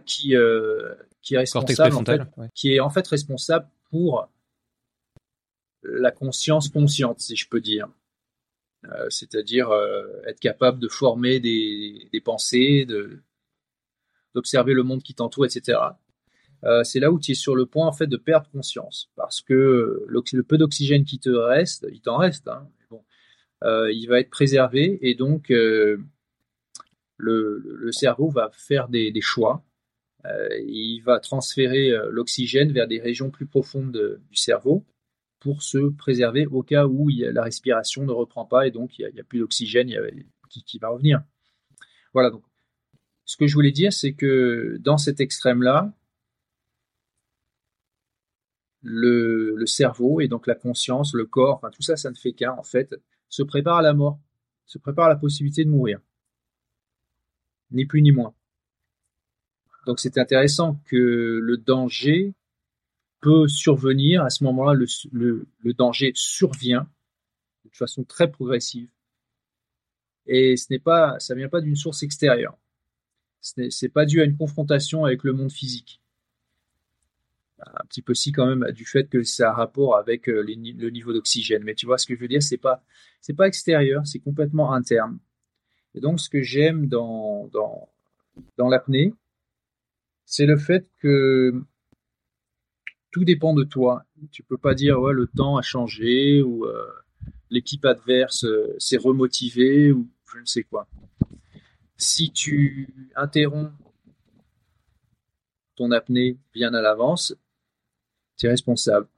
Speaker 3: qui, euh, qui est responsable, qui est en fait responsable pour la conscience consciente, si je peux dire. Euh, c'est-à-dire euh, être capable de former des, des pensées, de, d'observer le monde qui t'entoure, etc. c'est là où tu es sur le point en fait de perdre conscience, parce que le, peu d'oxygène qui te reste, il t'en reste, hein, bon, il va être préservé et donc le, le, cerveau va faire des, des choix euh, il va transférer euh, l'oxygène vers des régions plus profondes du cerveau pour se préserver au cas où la respiration ne reprend pas et donc il n'y a, plus d'oxygène qui, va revenir. Voilà, donc ce que je voulais dire, c'est que dans cet extrême-là, le, cerveau et donc la conscience, le corps, enfin tout ça, ça ne fait qu'un en fait, se prépare à la mort, se prépare à la possibilité de mourir. Ni plus ni moins. Donc c'est intéressant que le danger peut survenir. À ce moment-là, le, danger survient de façon très progressive. Et ce n'est pas, ça vient pas d'une source extérieure. Ce n'est pas dû à une confrontation avec le monde physique. Un petit peu si quand même du fait que ça a rapport avec euh, le niveau d'oxygène. Mais tu vois ce que je veux dire, c'est pas, c'est pas extérieur, c'est complètement interne. Et donc ce que j'aime dans, dans, dans l'apnée, c'est le fait que tout dépend de toi. Tu peux pas dire ouais le temps a changé ou euh, l'équipe adverse euh, s'est remotivée ou je ne sais quoi. Si tu interromps ton apnée bien à l'avance, tu es responsable.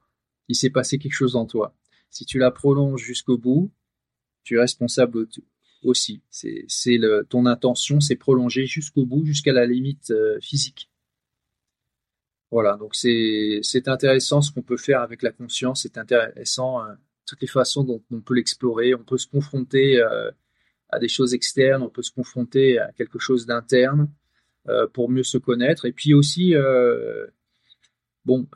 Speaker 3: Il s'est passé quelque chose en toi. Si tu la prolonges jusqu'au bout, tu es responsable aussi. C'est ton intention, c'est prolonger jusqu'au bout, jusqu'à la limite euh, physique. Voilà, donc c'est intéressant ce qu'on peut faire avec la conscience, c'est intéressant euh, toutes les façons dont on peut l'explorer, on peut se confronter euh, à des choses externes, on peut se confronter à quelque chose d'interne euh, pour mieux se connaître, et puis aussi, bon,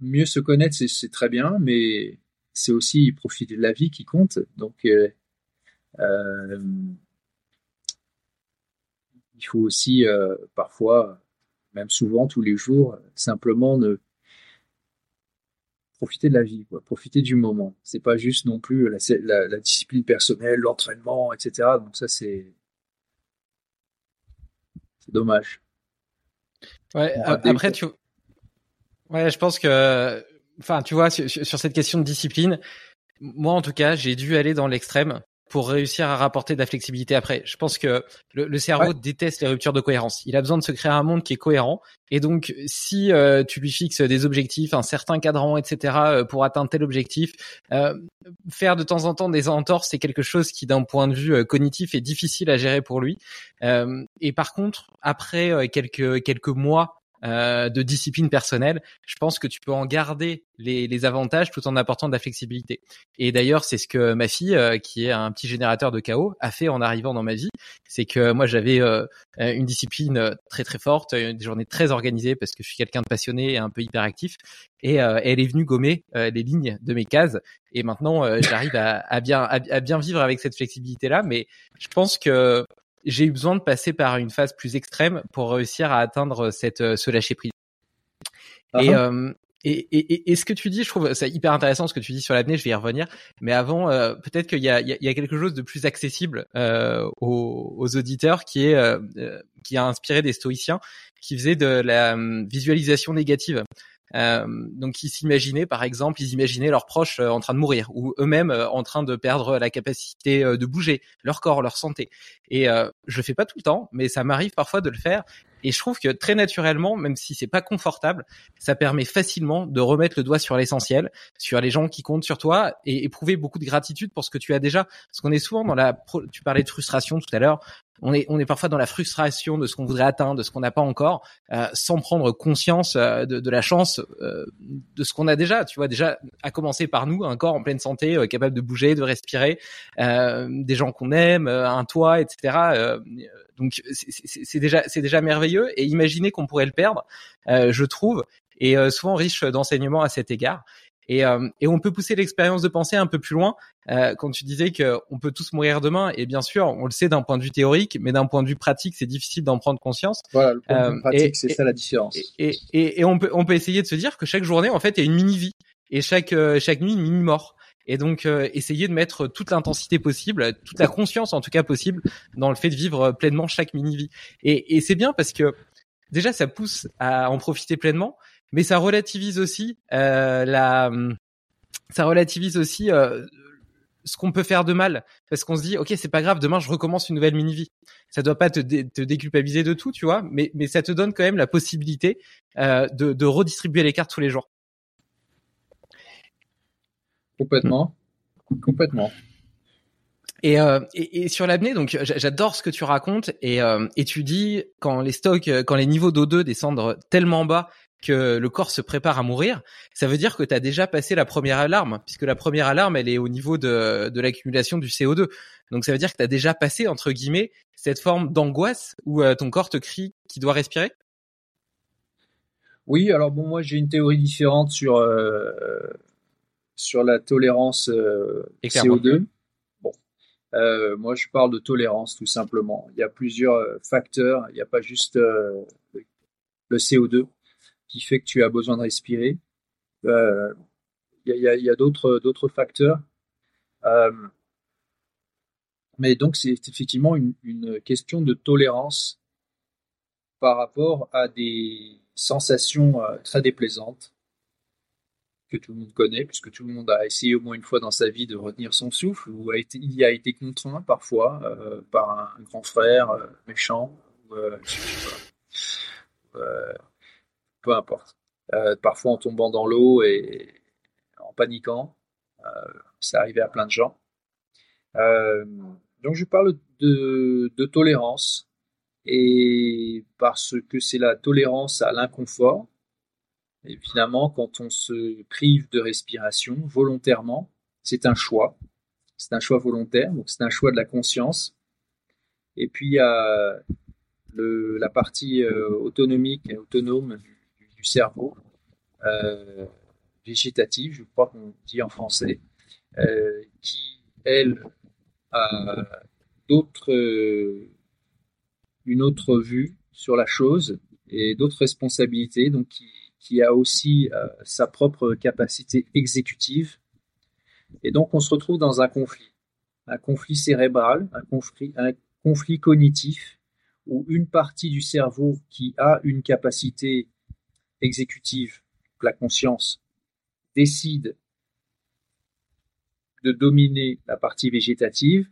Speaker 3: mieux se connaître c'est très bien, mais c'est aussi profiter de la vie qui compte, donc il faut aussi parfois même souvent tous les jours, simplement de profiter de la vie, quoi, profiter du moment. C'est pas juste non plus la, discipline personnelle, l'entraînement, etc. Donc ça c'est c'est dommage.
Speaker 2: Ouais, après tu Ouais, je pense que enfin, tu vois sur, sur cette question de discipline, moi en tout cas, j'ai dû aller dans l'extrême pour réussir à rapporter de la flexibilité après. Je pense que le, cerveau déteste les ruptures de cohérence. Il a besoin de se créer un monde qui est cohérent. Et donc, si euh, tu lui fixes des objectifs, un certain cadran, etc., euh, pour atteindre tel objectif, euh, faire de temps en temps des entorses, c'est quelque chose qui, d'un point de vue cognitif, est difficile à gérer pour lui. et par contre, après quelques quelques mois euh, de discipline personnelle, je pense que tu peux en garder les, les, avantages tout en apportant de la flexibilité. Et d'ailleurs, c'est ce que ma fille, euh, qui est un petit générateur de chaos, a fait en arrivant dans ma vie. C'est que moi, j'avais euh, une discipline très très forte, des journées très organisées parce que je suis quelqu'un de passionné et un peu hyperactif. Et elle est venue gommer les lignes de mes cases. Et maintenant, j'arrive à, à, bien à, à bien vivre avec cette flexibilité là. Mais je pense que j'ai eu besoin de passer par une phase plus extrême pour réussir à atteindre cette euh, ce lâcher prise. Et, uh-huh. euh, et, et, et, ce que tu dis, je trouve c'est hyper intéressant ce que tu dis sur l'apnée. Je vais y revenir, mais avant, euh, peut-être qu'il y a, il y a, quelque chose de plus accessible euh, aux, aux, auditeurs qui est euh, qui a inspiré des stoïciens qui faisaient de la visualisation négative. Euh, donc ils s'imaginaient, par exemple, ils imaginaient leurs proches en train de mourir ou eux-mêmes en train de perdre la capacité de bouger, leur corps, leur santé. Et je le fais pas tout le temps, mais ça m'arrive parfois de le faire. Et je trouve que très naturellement, même si c'est pas confortable, ça permet facilement de remettre le doigt sur l'essentiel, sur les gens qui comptent sur toi et éprouver beaucoup de gratitude pour ce que tu as déjà. Parce qu'on est souvent dans la, tu parlais de frustration tout à l'heure. On est, on est parfois dans la frustration de ce qu'on voudrait atteindre, de ce qu'on n'a pas encore, euh, sans prendre conscience euh, de, de, la chance euh, de ce qu'on a déjà. Tu vois, déjà, à commencer par nous, un corps en pleine santé, euh, capable de bouger, de respirer, euh, des gens qu'on aime, un toit, etc donc c'est déjà c'est déjà merveilleux et imaginer qu'on pourrait le perdre, euh, je trouve, et euh, souvent riche d'enseignements à cet égard. Et, euh, et, on peut pousser l'expérience de pensée un peu plus loin. quand tu disais qu'on peut tous mourir demain, et bien sûr, on le sait d'un point de vue théorique, mais d'un point de vue pratique, c'est difficile d'en prendre conscience.
Speaker 3: Voilà, le point de vue pratique, c'est ça la différence.
Speaker 2: Et, et, on peut on peut essayer de se dire que chaque journée, en fait, est une mini vie, et chaque chaque nuit une mini mort et donc euh, essayer de mettre toute l'intensité possible, toute la conscience en tout cas possible dans le fait de vivre pleinement chaque mini vie. Et, et c'est bien parce que déjà ça pousse à en profiter pleinement, mais ça relativise aussi euh, la, ça relativise aussi euh, ce qu'on peut faire de mal parce qu'on se dit ok c'est pas grave demain je recommence une nouvelle mini vie ça doit pas te, te déculpabiliser de tout tu vois mais mais ça te donne quand même la possibilité euh, de, de redistribuer les cartes tous les jours
Speaker 3: Complètement. Complètement.
Speaker 2: Et, euh, et, et, sur l'apnée, donc j'adore ce que tu racontes et, euh, et tu dis quand les stocks, quand les niveaux d'O2 descendent tellement bas que le corps se prépare à mourir, ça veut dire que tu as déjà passé la première alarme, puisque la première alarme, elle est au niveau de, de l'accumulation du CO2. Donc ça veut dire que tu as déjà passé, entre guillemets, cette forme d'angoisse où euh, ton corps te crie qu'il doit respirer?
Speaker 3: Oui, alors bon, moi j'ai une théorie différente sur euh, sur la tolérance euh, CO2. Bon, moi je parle de tolérance tout simplement. Il y a plusieurs facteurs. Il n'y a pas juste le CO2 qui fait que tu as besoin de respirer. il y a, d'autres facteurs. mais donc c'est effectivement une, question de tolérance par rapport à des sensations très déplaisantes que tout le monde connaît, puisque tout le monde a essayé au moins une fois dans sa vie de retenir son souffle, ou a été, il y a été contraint parfois euh, par un, grand frère euh, méchant, euh, peu importe. parfois en tombant dans l'eau et en paniquant, ça arrivait à plein de gens. donc je parle de, tolérance, et parce que c'est la tolérance à l'inconfort, finalement, quand on se prive de respiration volontairement, c'est un choix. C'est un choix volontaire, donc c'est un choix de la conscience. Et puis il y a le, la partie euh, autonomique et autonome du, du cerveau, euh, végétative, je crois qu'on dit en français, euh, qui, elle, a d'autres, une autre vue sur la chose et d'autres responsabilités, donc qui qui a aussi euh, sa propre capacité exécutive. Et donc, on se retrouve dans un conflit, un conflit cérébral, un conflit, un conflit cognitif, où une partie du cerveau qui a une capacité exécutive, la conscience, décide de dominer la partie végétative,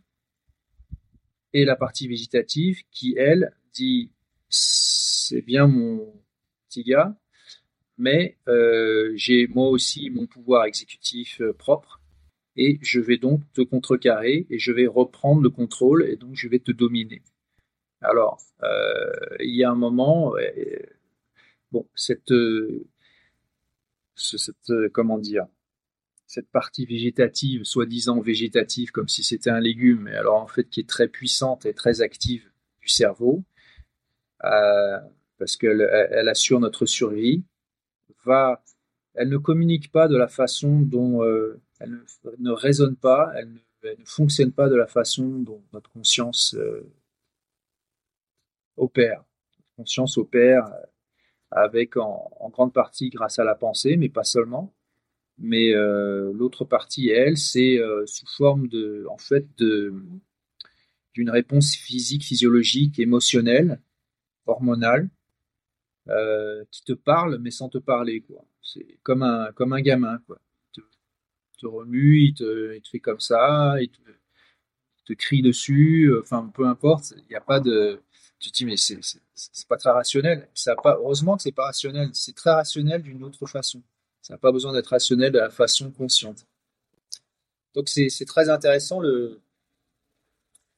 Speaker 3: et la partie végétative qui, elle, dit c'est bien mon petit gars, mais euh, j'ai moi aussi mon pouvoir exécutif euh, propre et je vais donc te contrecarrer et je vais reprendre le contrôle et donc je vais te dominer. Alors, euh, il y a un moment, bon, cette, cette, comment dire, cette partie végétative, soi-disant végétative, comme si c'était un légume, mais alors en fait qui est très puissante et très active du cerveau, parce qu'elle elle assure notre survie va, elle ne communique pas de la façon dont euh, elle ne, raisonne pas, elle ne, fonctionne pas de la façon dont notre conscience euh, opère. Notre conscience opère avec en, grande partie grâce à la pensée, mais pas seulement. Mais euh, l'autre partie, elle, c'est euh, sous forme de, en fait, de d'une réponse physique, physiologique, émotionnelle, hormonale, euh, qui te parle mais sans te parler, quoi. C'est comme un comme un gamin, quoi. Il te, remue, il te, il fait comme ça, il te, te crie dessus, enfin peu importe. Il n'y a pas de tu te dis mais c'est pas très rationnel. Ça pas heureusement que c'est pas rationnel. C'est très rationnel d'une autre façon. Ça n'a pas besoin d'être rationnel de la façon consciente. Donc c'est très intéressant le,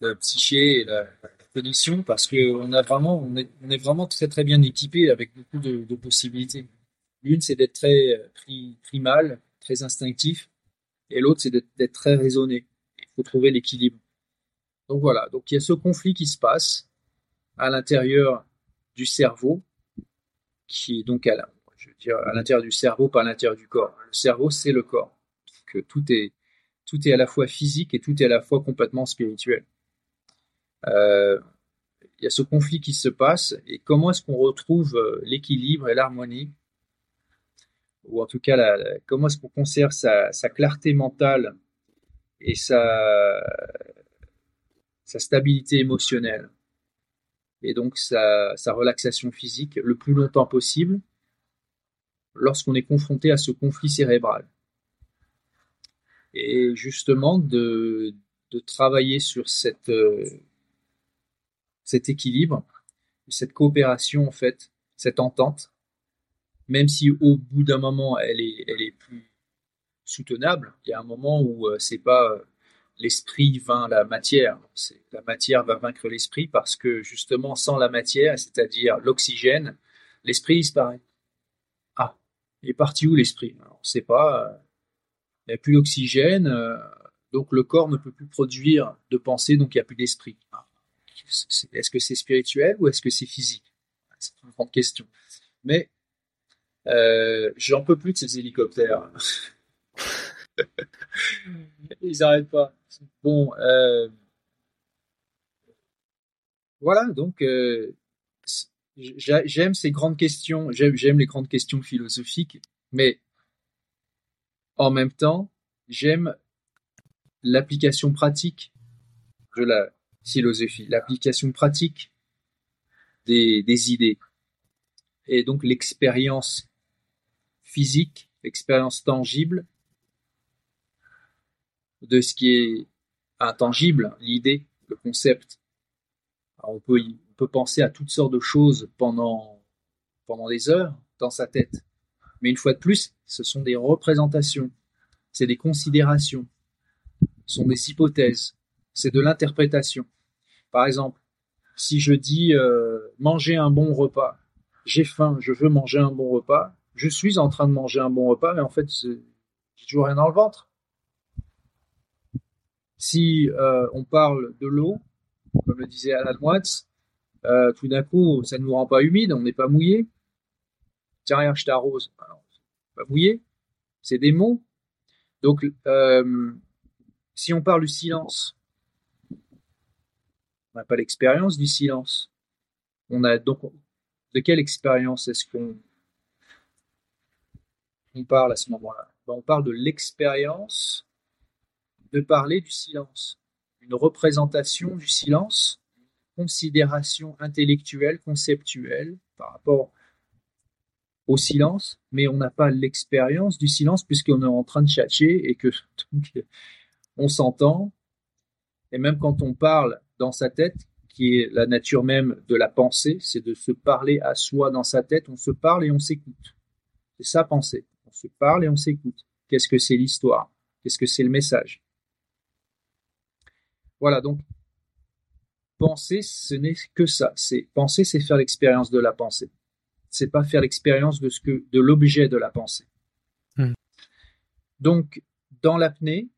Speaker 3: le psyché et la, connexion parce que on a vraiment on est, on est vraiment très très bien équipé avec beaucoup de, de possibilités. L'une c'est d'être très primal, très instinctif, et l'autre c'est d'être très raisonné. Il faut trouver l'équilibre. Donc voilà. Donc il y a ce conflit qui se passe à l'intérieur du cerveau, qui est donc à l'intérieur du cerveau, pas à l'intérieur du corps. Le cerveau, c'est le corps. Que tout est, tout est à la fois physique et tout est à la fois complètement spirituel. Euh, il y a ce conflit qui se passe et comment est-ce qu'on retrouve euh, l'équilibre et l'harmonie? Ou en tout cas comment est-ce qu'on conserve sa, clarté mentale et sa stabilité émotionnelle? Et donc sa, relaxation physique le plus longtemps possible lorsqu'on est confronté à ce conflit cérébral. Et justement de, travailler sur cette, cet équilibre, cette coopération en fait, cette entente, même si au bout d'un moment elle est, elle est plus soutenable, il y a un moment où euh, c'est pas euh, l'esprit vainc la matière. La matière va vaincre l'esprit parce que justement, sans la matière, c'est-à-dire l'oxygène, l'esprit disparaît. Ah, il est parti où l'esprit? On ne sait pas. Euh, il n'y a plus d'oxygène, euh, donc le corps ne peut plus produire de pensée, donc il n'y a plus d'esprit. Ah, est-ce que c'est spirituel ou est-ce que c'est physique? C'est une grande question. Mais euh, j'en peux plus de ces hélicoptères. Ils n'arrêtent pas. Bon, euh, voilà, donc euh, j'aime ces grandes questions, j'aime les grandes questions philosophiques, mais en même temps, j'aime l'application pratique de la philosophie, l'application pratique des, des idées, et donc l'expérience physique, l'expérience tangible de ce qui est intangible, l'idée, le concept. on, peut, on peut penser à toutes sortes de choses pendant, pendant des heures dans sa tête. Mais une fois de plus, ce sont des représentations, c'est des considérations, ce sont des hypothèses, c'est de l'interprétation. Par exemple, si je dis euh, manger un bon repas, j'ai faim, je veux manger un bon repas, je suis en train de manger un bon repas, mais en fait, j'ai toujours rien dans le ventre. Si euh, on parle de l'eau, comme le disait Alan Watts, euh, tout d'un coup, ça ne nous rend pas humide, on n'est pas mouillé. Tiens, rien, je t'arrose. Pas mouillé. C'est des mots. Donc, euh, si on parle du silence, on n'a pas l'expérience du silence. On a donc de quelle expérience est-ce qu'on on parle à ce moment-là? Ben, On parle de l'expérience de parler du silence, une représentation du silence, une considération intellectuelle, conceptuelle par rapport au silence, mais on n'a pas l'expérience du silence puisqu'on est en train de chercher et que on s'entend. Et même quand on parle dans sa tête, qui est la nature même de la pensée, c'est de se parler à soi dans sa tête, on se parle et on s'écoute. C'est ça penser. On se parle et on s'écoute. Qu'est-ce que c'est l'histoire? Qu'est-ce que c'est le message? Voilà, donc penser, ce n'est que ça. C'est penser, c'est faire l'expérience de la pensée. C'est pas faire l'expérience de ce que de l'objet de la pensée. Hmm. Donc, dans l'apnée,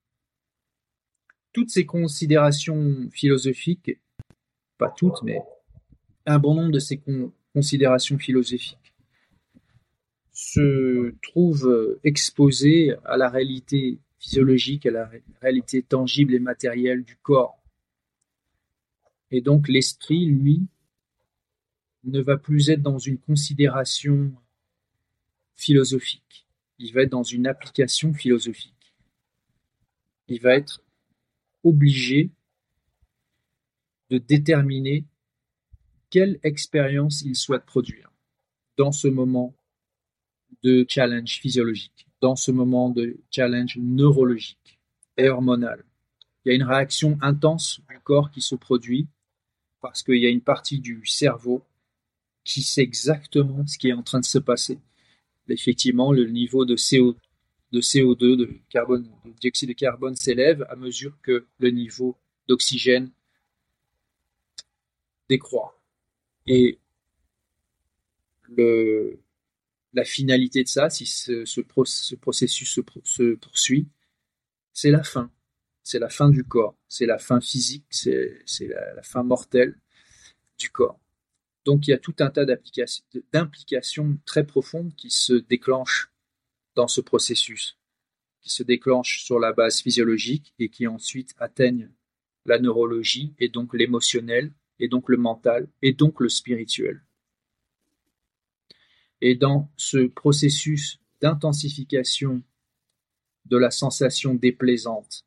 Speaker 3: toutes ces considérations philosophiques, pas toutes, mais un bon nombre de ces considérations philosophiques se trouvent exposées à la réalité physiologique, à la réalité tangible et matérielle du corps. Et donc l'esprit, lui, ne va plus être dans une considération philosophique, il va être dans une application philosophique. Il va être obligé de déterminer quelle expérience il souhaite produire dans ce moment de challenge physiologique, dans ce moment de challenge neurologique et hormonal. Il y a une réaction intense du corps qui se produit parce qu'il y a une partie du cerveau qui sait exactement ce qui est en train de se passer. Effectivement, le niveau de, CO, de CO2, de, carbone, de dioxyde de carbone s'élève à mesure que le niveau d'oxygène décroît. Et le, la finalité de ça, si ce, ce, processus se, poursuit, c'est la fin. C'est la fin du corps. C'est la fin physique. C'est la, fin mortelle du corps. Donc il y a tout un tas d'implications très profondes qui se déclenchent dans ce processus, qui se déclenchent sur la base physiologique et qui ensuite atteignent la neurologie et donc l'émotionnel et donc le mental et donc le spirituel. Et dans ce processus d'intensification de la sensation déplaisante,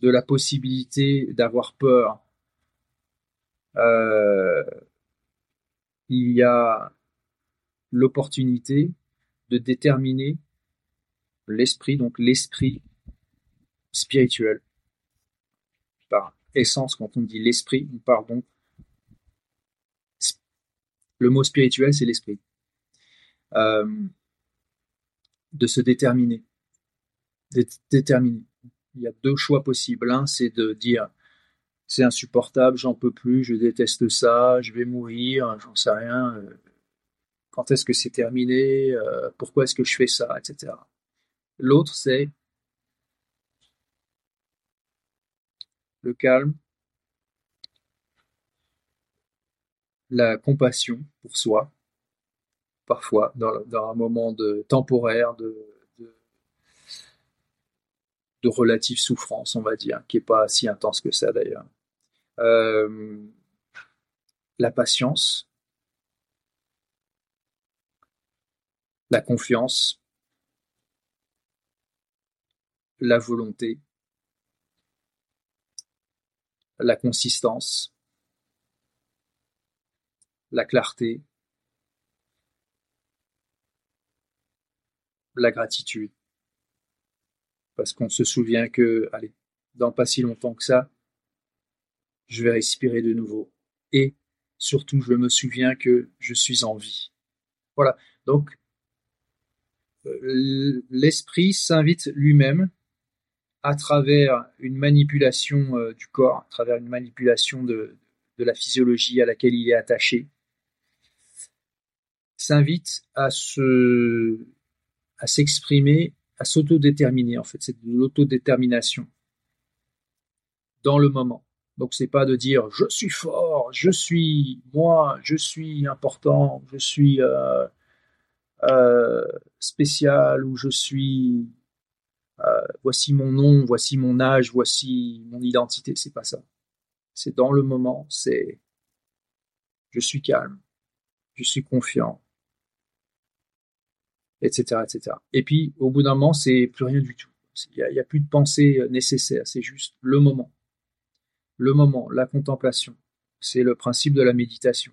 Speaker 3: de la possibilité d'avoir peur, euh, il y a l'opportunité de déterminer l'esprit, donc l'esprit spirituel. Par essence, quand on dit l'esprit, on parle donc. Le mot spirituel, c'est l'esprit. Euh, de se déterminer. Il y a deux choix possibles. Un, c'est de dire c'est insupportable, j'en peux plus, je déteste ça, je vais mourir, j'en sais rien. Euh, quand est-ce que c'est terminé euh, Pourquoi est-ce que je fais ça Etc. L'autre, c'est le calme, la compassion pour soi, parfois dans, un moment de temporaire de, de, relative souffrance, on va dire, qui n'est pas si intense que ça d'ailleurs. Euh, la patience, la confiance, la volonté, la consistance, la clarté, la gratitude. Parce qu'on se souvient que, allez, dans pas si longtemps que ça, je vais respirer de nouveau. Et surtout, je me souviens que je suis en vie. Voilà. Donc, euh, l'esprit s'invite lui-même à travers une manipulation euh, du corps, à travers une manipulation de, de la physiologie à laquelle il est attaché, s'invite à se à s'exprimer, à s'autodéterminer. En fait, c'est de l'autodétermination dans le moment. Donc c'est pas de dire je suis fort, je suis moi, je suis important, je suis euh, euh, spécial ou je suis euh, voici mon nom, voici mon âge, voici mon identité. C'est pas ça. C'est dans le moment. C'est je suis calme, je suis confiant, etc., etc. Et puis, au bout d'un moment, c'est plus rien du tout. Il n'y a, plus de pensée euh, nécessaire, c'est juste le moment. Le moment, la contemplation. C'est le principe de la méditation.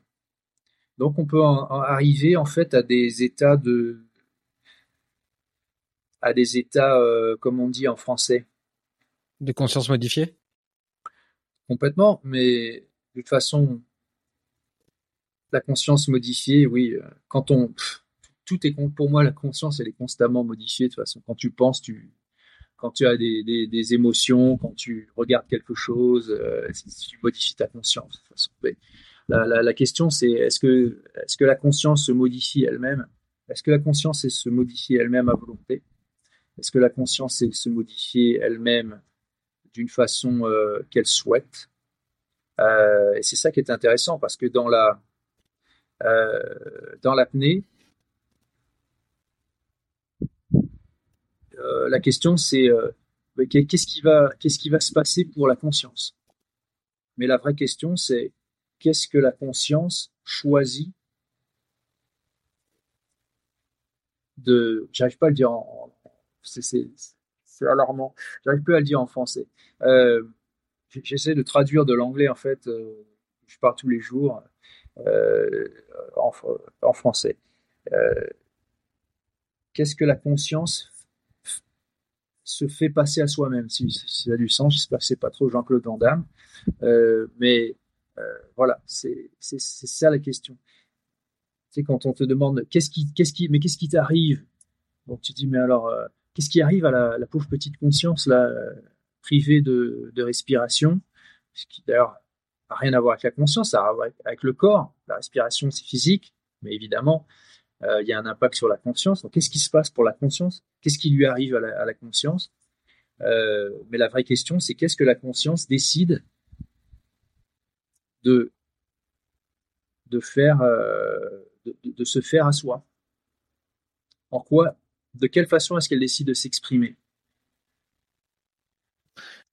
Speaker 3: Donc, on peut arriver, en fait, à des états de. à des états, euh, comme on dit en français.
Speaker 2: De conscience modifiée?
Speaker 3: Complètement, mais de toute façon, la conscience modifiée, oui, euh, quand on tout est pour moi la conscience elle est constamment modifiée de toute façon. Quand tu penses tu quand tu as des, des, émotions quand tu regardes quelque chose euh, tu modifies ta conscience de toute façon. La, la, question c'est est-ce que est-ce que la conscience se modifie elle-même? Est-ce que la conscience est se modifier elle-même à volonté? Est-ce que la conscience est se modifier elle-même d'une façon euh, qu'elle souhaite? Euh, et c'est ça qui est intéressant parce que dans la dans l'apnée la question c'est euh, qu'est-ce qui va se passer pour la conscience? Mais la vraie question c'est qu'est-ce que la conscience choisit de. J'arrive pas à le dire en. C'est alarmant. J'arrive plus à le dire en français. Euh, j'essaie de traduire de l'anglais en fait. Euh, je pars tous les jours euh, en, en, français. Qu'est-ce que la conscience se fait passer à soi-même, si, ça a du sens. J'espère que c'est pas trop Jean-Claude Van Damme, euh, mais euh, voilà, c'est ça la question. C'est quand on te demande qu'est-ce qui, qu'est-ce qui, mais qu'est-ce qui t'arrive? Donc tu dis mais alors euh, qu'est-ce qui arrive à la, pauvre petite conscience privée de, de respiration, ce qui d'ailleurs n'a rien à voir avec la conscience, ça a à voir avec le corps. La respiration c'est physique, mais évidemment il y a un impact sur la conscience. Donc qu'est-ce qui se passe pour la conscience? Qu'est-ce qui lui arrive à la, conscience? Euh, Mais la vraie question, c'est qu'est-ce que la conscience décide de, de faire, euh, de, se faire à soi? En quoi De quelle façon est-ce qu'elle décide de s'exprimer?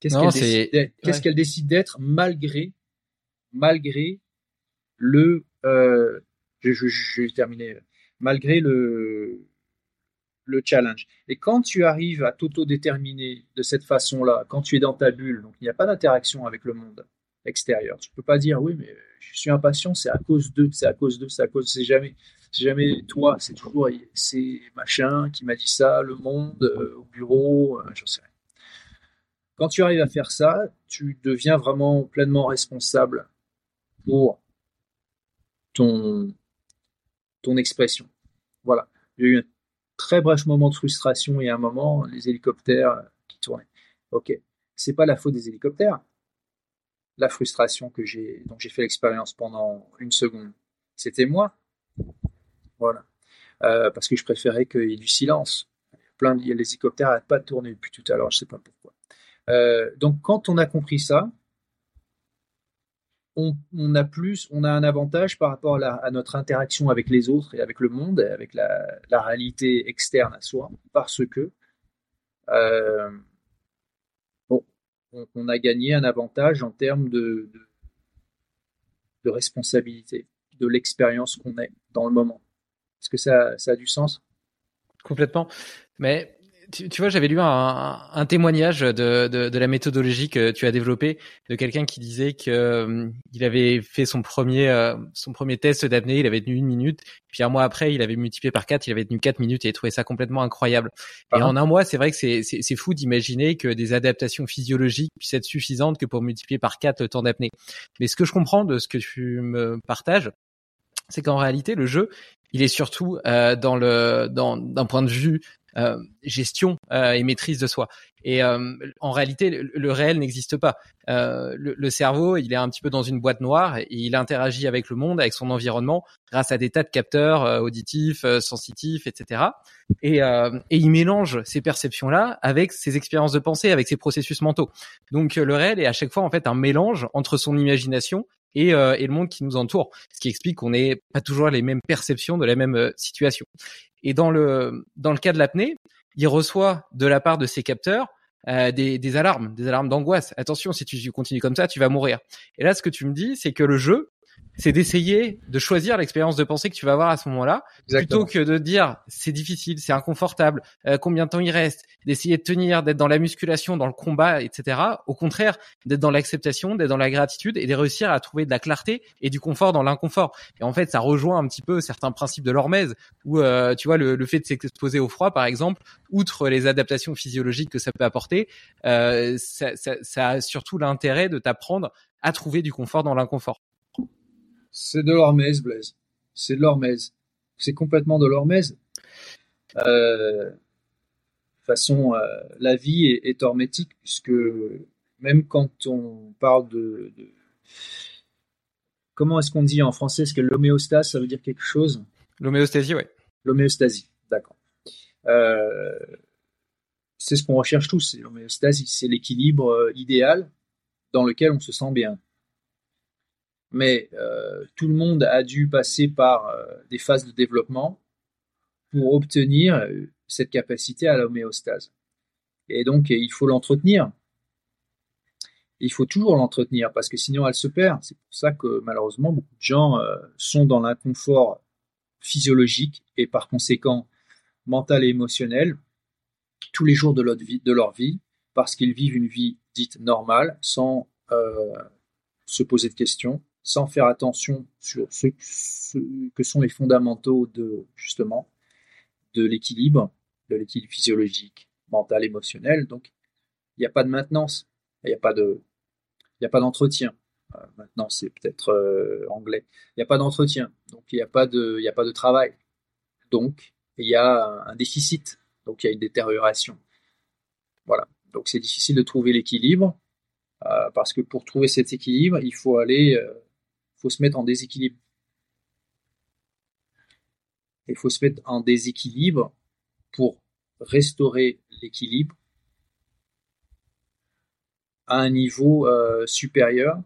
Speaker 3: Qu'est-ce qu'elle décide, d'être malgré, malgré le. Euh, je, je, je, vais terminer. Malgré le, le challenge. Et quand tu arrives à t'auto-déterminer de cette façon-là, quand tu es dans ta bulle, donc il n'y a pas d'interaction avec le monde extérieur, tu peux pas dire oui, mais je suis impatient, c'est à cause de, c'est à cause de, c'est à cause, c'est jamais, c'est jamais toi, c'est toujours c'est machin qui m'a dit ça, le monde, euh, au bureau, euh, j'en sais rien. Quand tu arrives à faire ça, tu deviens vraiment pleinement responsable pour ton, ton expression. Voilà. J'ai eu un très bref moment de frustration et un moment, les hélicoptères qui tournaient. Ok, c'est pas la faute des hélicoptères. La frustration que j'ai, dont j'ai fait l'expérience pendant une seconde, c'était moi. Voilà. Euh, parce que je préférais qu'il y ait du silence. Plein les hélicoptères n'arrêtent pas de tourner depuis tout à l'heure, je sais pas pourquoi. Euh, donc quand on a compris ça, on, a plus, on a un avantage par rapport à, notre interaction avec les autres et avec le monde, et avec la, réalité externe à soi, parce que euh, on, a gagné un avantage en termes de, de, responsabilité, de l'expérience qu'on est dans le moment. Est-ce que ça, ça a du sens?
Speaker 2: Complètement. Mais tu, vois, j'avais lu un, témoignage de, la méthodologie que tu as développée de quelqu'un qui disait que euh, il avait fait son premier euh, son premier test d'apnée, il avait tenu une minute, puis un mois après, il avait multiplié par quatre, il avait tenu quatre minutes et il trouvait ça complètement incroyable. Et en un mois, c'est vrai que c'est c'est fou d'imaginer que des adaptations physiologiques puissent être suffisantes que pour multiplier par quatre le temps d'apnée. Mais ce que je comprends de ce que tu me partages, c'est qu'en réalité, le jeu, il est surtout euh, dans le dans d'un point de vue euh, gestion euh, et maîtrise de soi. Et euh, en réalité, le, réel n'existe pas. Le, cerveau, il est un petit peu dans une boîte noire et il interagit avec le monde, avec son environnement, grâce à des tas de capteurs auditifs, sensitifs, etc. Et, et il mélange ces perceptions-là avec ses expériences de pensée, avec ses processus mentaux. Donc le réel est à chaque fois en fait un mélange entre son imagination et, et, le monde qui nous entoure, ce qui explique qu'on n'ait pas toujours les mêmes perceptions de la même situation. Et dans le dans le cas de l'apnée, il reçoit de la part de ses capteurs euh, des, des alarmes, des alarmes d'angoisse. Attention, si tu continues comme ça, tu vas mourir. Et là, ce que tu me dis, c'est que le jeu, c'est d'essayer de choisir l'expérience de pensée que tu vas avoir à ce moment-là, plutôt que de dire c'est difficile, c'est inconfortable, euh, combien de temps il reste, d'essayer de tenir, d'être dans la musculation, dans le combat, etc. Au contraire, d'être dans l'acceptation, d'être dans la gratitude et de réussir à trouver de la clarté et du confort dans l'inconfort. Et en fait, ça rejoint un petit peu certains principes de l'hormèse, où euh, tu vois le, fait de s'exposer au froid, par exemple, outre les adaptations physiologiques que ça peut apporter, euh, ça, ça, ça a surtout l'intérêt de t'apprendre à trouver du confort dans l'inconfort.
Speaker 3: C'est de l'hormèse, Blaise. C'est de l'hormèse. C'est complètement de l'hormèse. Euh, de toute façon, euh, la vie est, hormétique, puisque même quand on parle de. comment est-ce qu'on dit en français? Est-ce que l'homéostase, ça veut dire quelque chose?
Speaker 2: L'homéostasie, oui.
Speaker 3: L'homéostasie, d'accord. Euh, c'est ce qu'on recherche tous, c'est l'homéostasie, c'est l'équilibre idéal dans lequel on se sent bien mais euh, tout le monde a dû passer par euh, des phases de développement pour obtenir euh, cette capacité à l'homéostase. Et donc, il faut l'entretenir. il faut toujours l'entretenir parce que sinon elle se perd. C'est pour ça que malheureusement beaucoup de gens sont dans l'inconfort physiologique et par conséquent mental et émotionnel tous les jours de leur vie, parce qu'ils vivent une vie dite normale sans se poser de questions, sans faire attention sur ce, que sont les fondamentaux de justement de l'équilibre, de l'équilibre physiologique, mental, émotionnel. Donc il n'y a pas de maintenance, il n'y a pas de, il n'y a pas d'entretien. Euh, maintenant, c'est peut-être euh, anglais. Il n'y a pas d'entretien, donc il n'y a pas de, il a pas de travail. Donc il y a un déficit, donc il y a une détérioration. Voilà. Donc c'est difficile de trouver l'équilibre euh, parce que pour trouver cet équilibre, il faut aller, faut se mettre en déséquilibre. Il faut se mettre en déséquilibre pour restaurer l'équilibre à un niveau euh, supérieur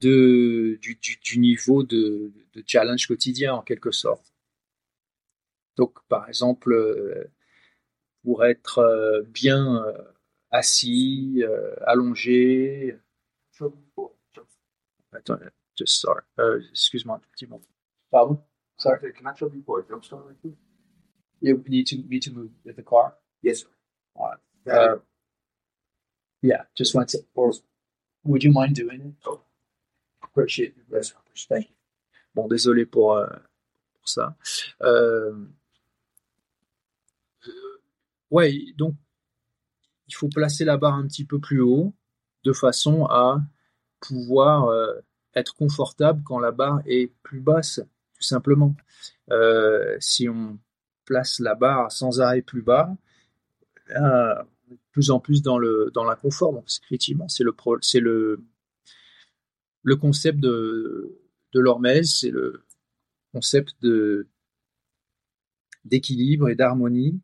Speaker 3: de, du, niveau de, de, challenge quotidien en quelque sorte. Donc par exemple, euh, pour être euh, bien assis, allongé. Attends, just sorry. excuse-moi un petit moment. Pardon? Sorry? Can I trouble you for a jump start right Yeah, we need to, need to move with the car? Yes, sir. All right. Yeah, just want to, or would you mind doing it? Oh. Appreciate it. Thank you. Bon, désolé pour, euh, pour ça. Euh, ouais, donc il faut placer la barre un petit peu plus haut de façon à pouvoir euh, être confortable quand la barre est plus basse, tout simplement. Euh, si on place la barre sans arrêt plus bas, de plus en plus dans le dans l'inconfort. Effectivement, c'est le c'est le le concept de de l'hormèse, c'est le concept de d'équilibre et d'harmonie.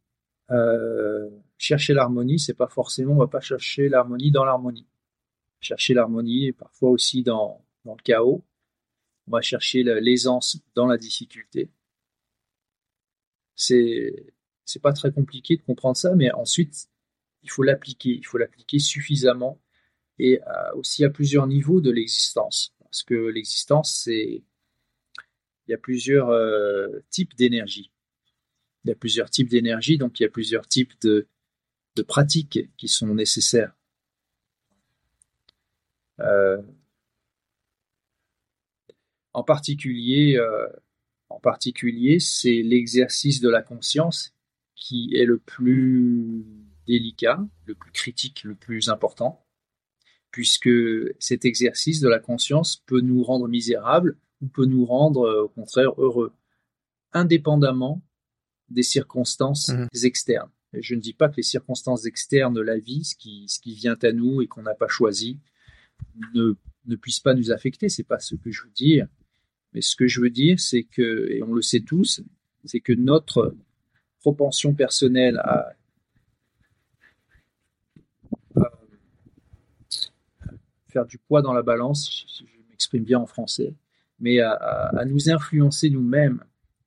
Speaker 3: Euh, chercher l'harmonie, c'est pas forcément, on va pas chercher l'harmonie dans l'harmonie. Chercher l'harmonie et parfois aussi dans, dans le chaos. On va chercher l'aisance dans la difficulté. C'est c'est pas très compliqué de comprendre ça, mais ensuite il faut l'appliquer, il faut l'appliquer suffisamment et aussi à plusieurs niveaux de l'existence. Parce que l'existence, c'est. Il y a plusieurs euh, types d'énergie. Il y a plusieurs types d'énergie, donc il y a plusieurs types de, de pratiques qui sont nécessaires. Euh, en particulier, en particulier, c'est l'exercice de la conscience qui est le plus délicat, le plus critique, le plus important, puisque cet exercice de la conscience peut nous rendre misérables ou peut nous rendre euh, au contraire heureux, indépendamment des circonstances mhm. externes. je ne dis pas que les circonstances externes de la vie, ce qui, ce qui vient à nous et qu'on n'a pas choisi, ne, ne puissent pas nous affecter, c'est pas ce que je veux dire. Mais ce que je veux dire, c'est que, et on le sait tous, c'est que notre propension personnelle à faire du poids dans la balance, je, m'exprime bien en français, mais à, nous influencer nous-mêmes.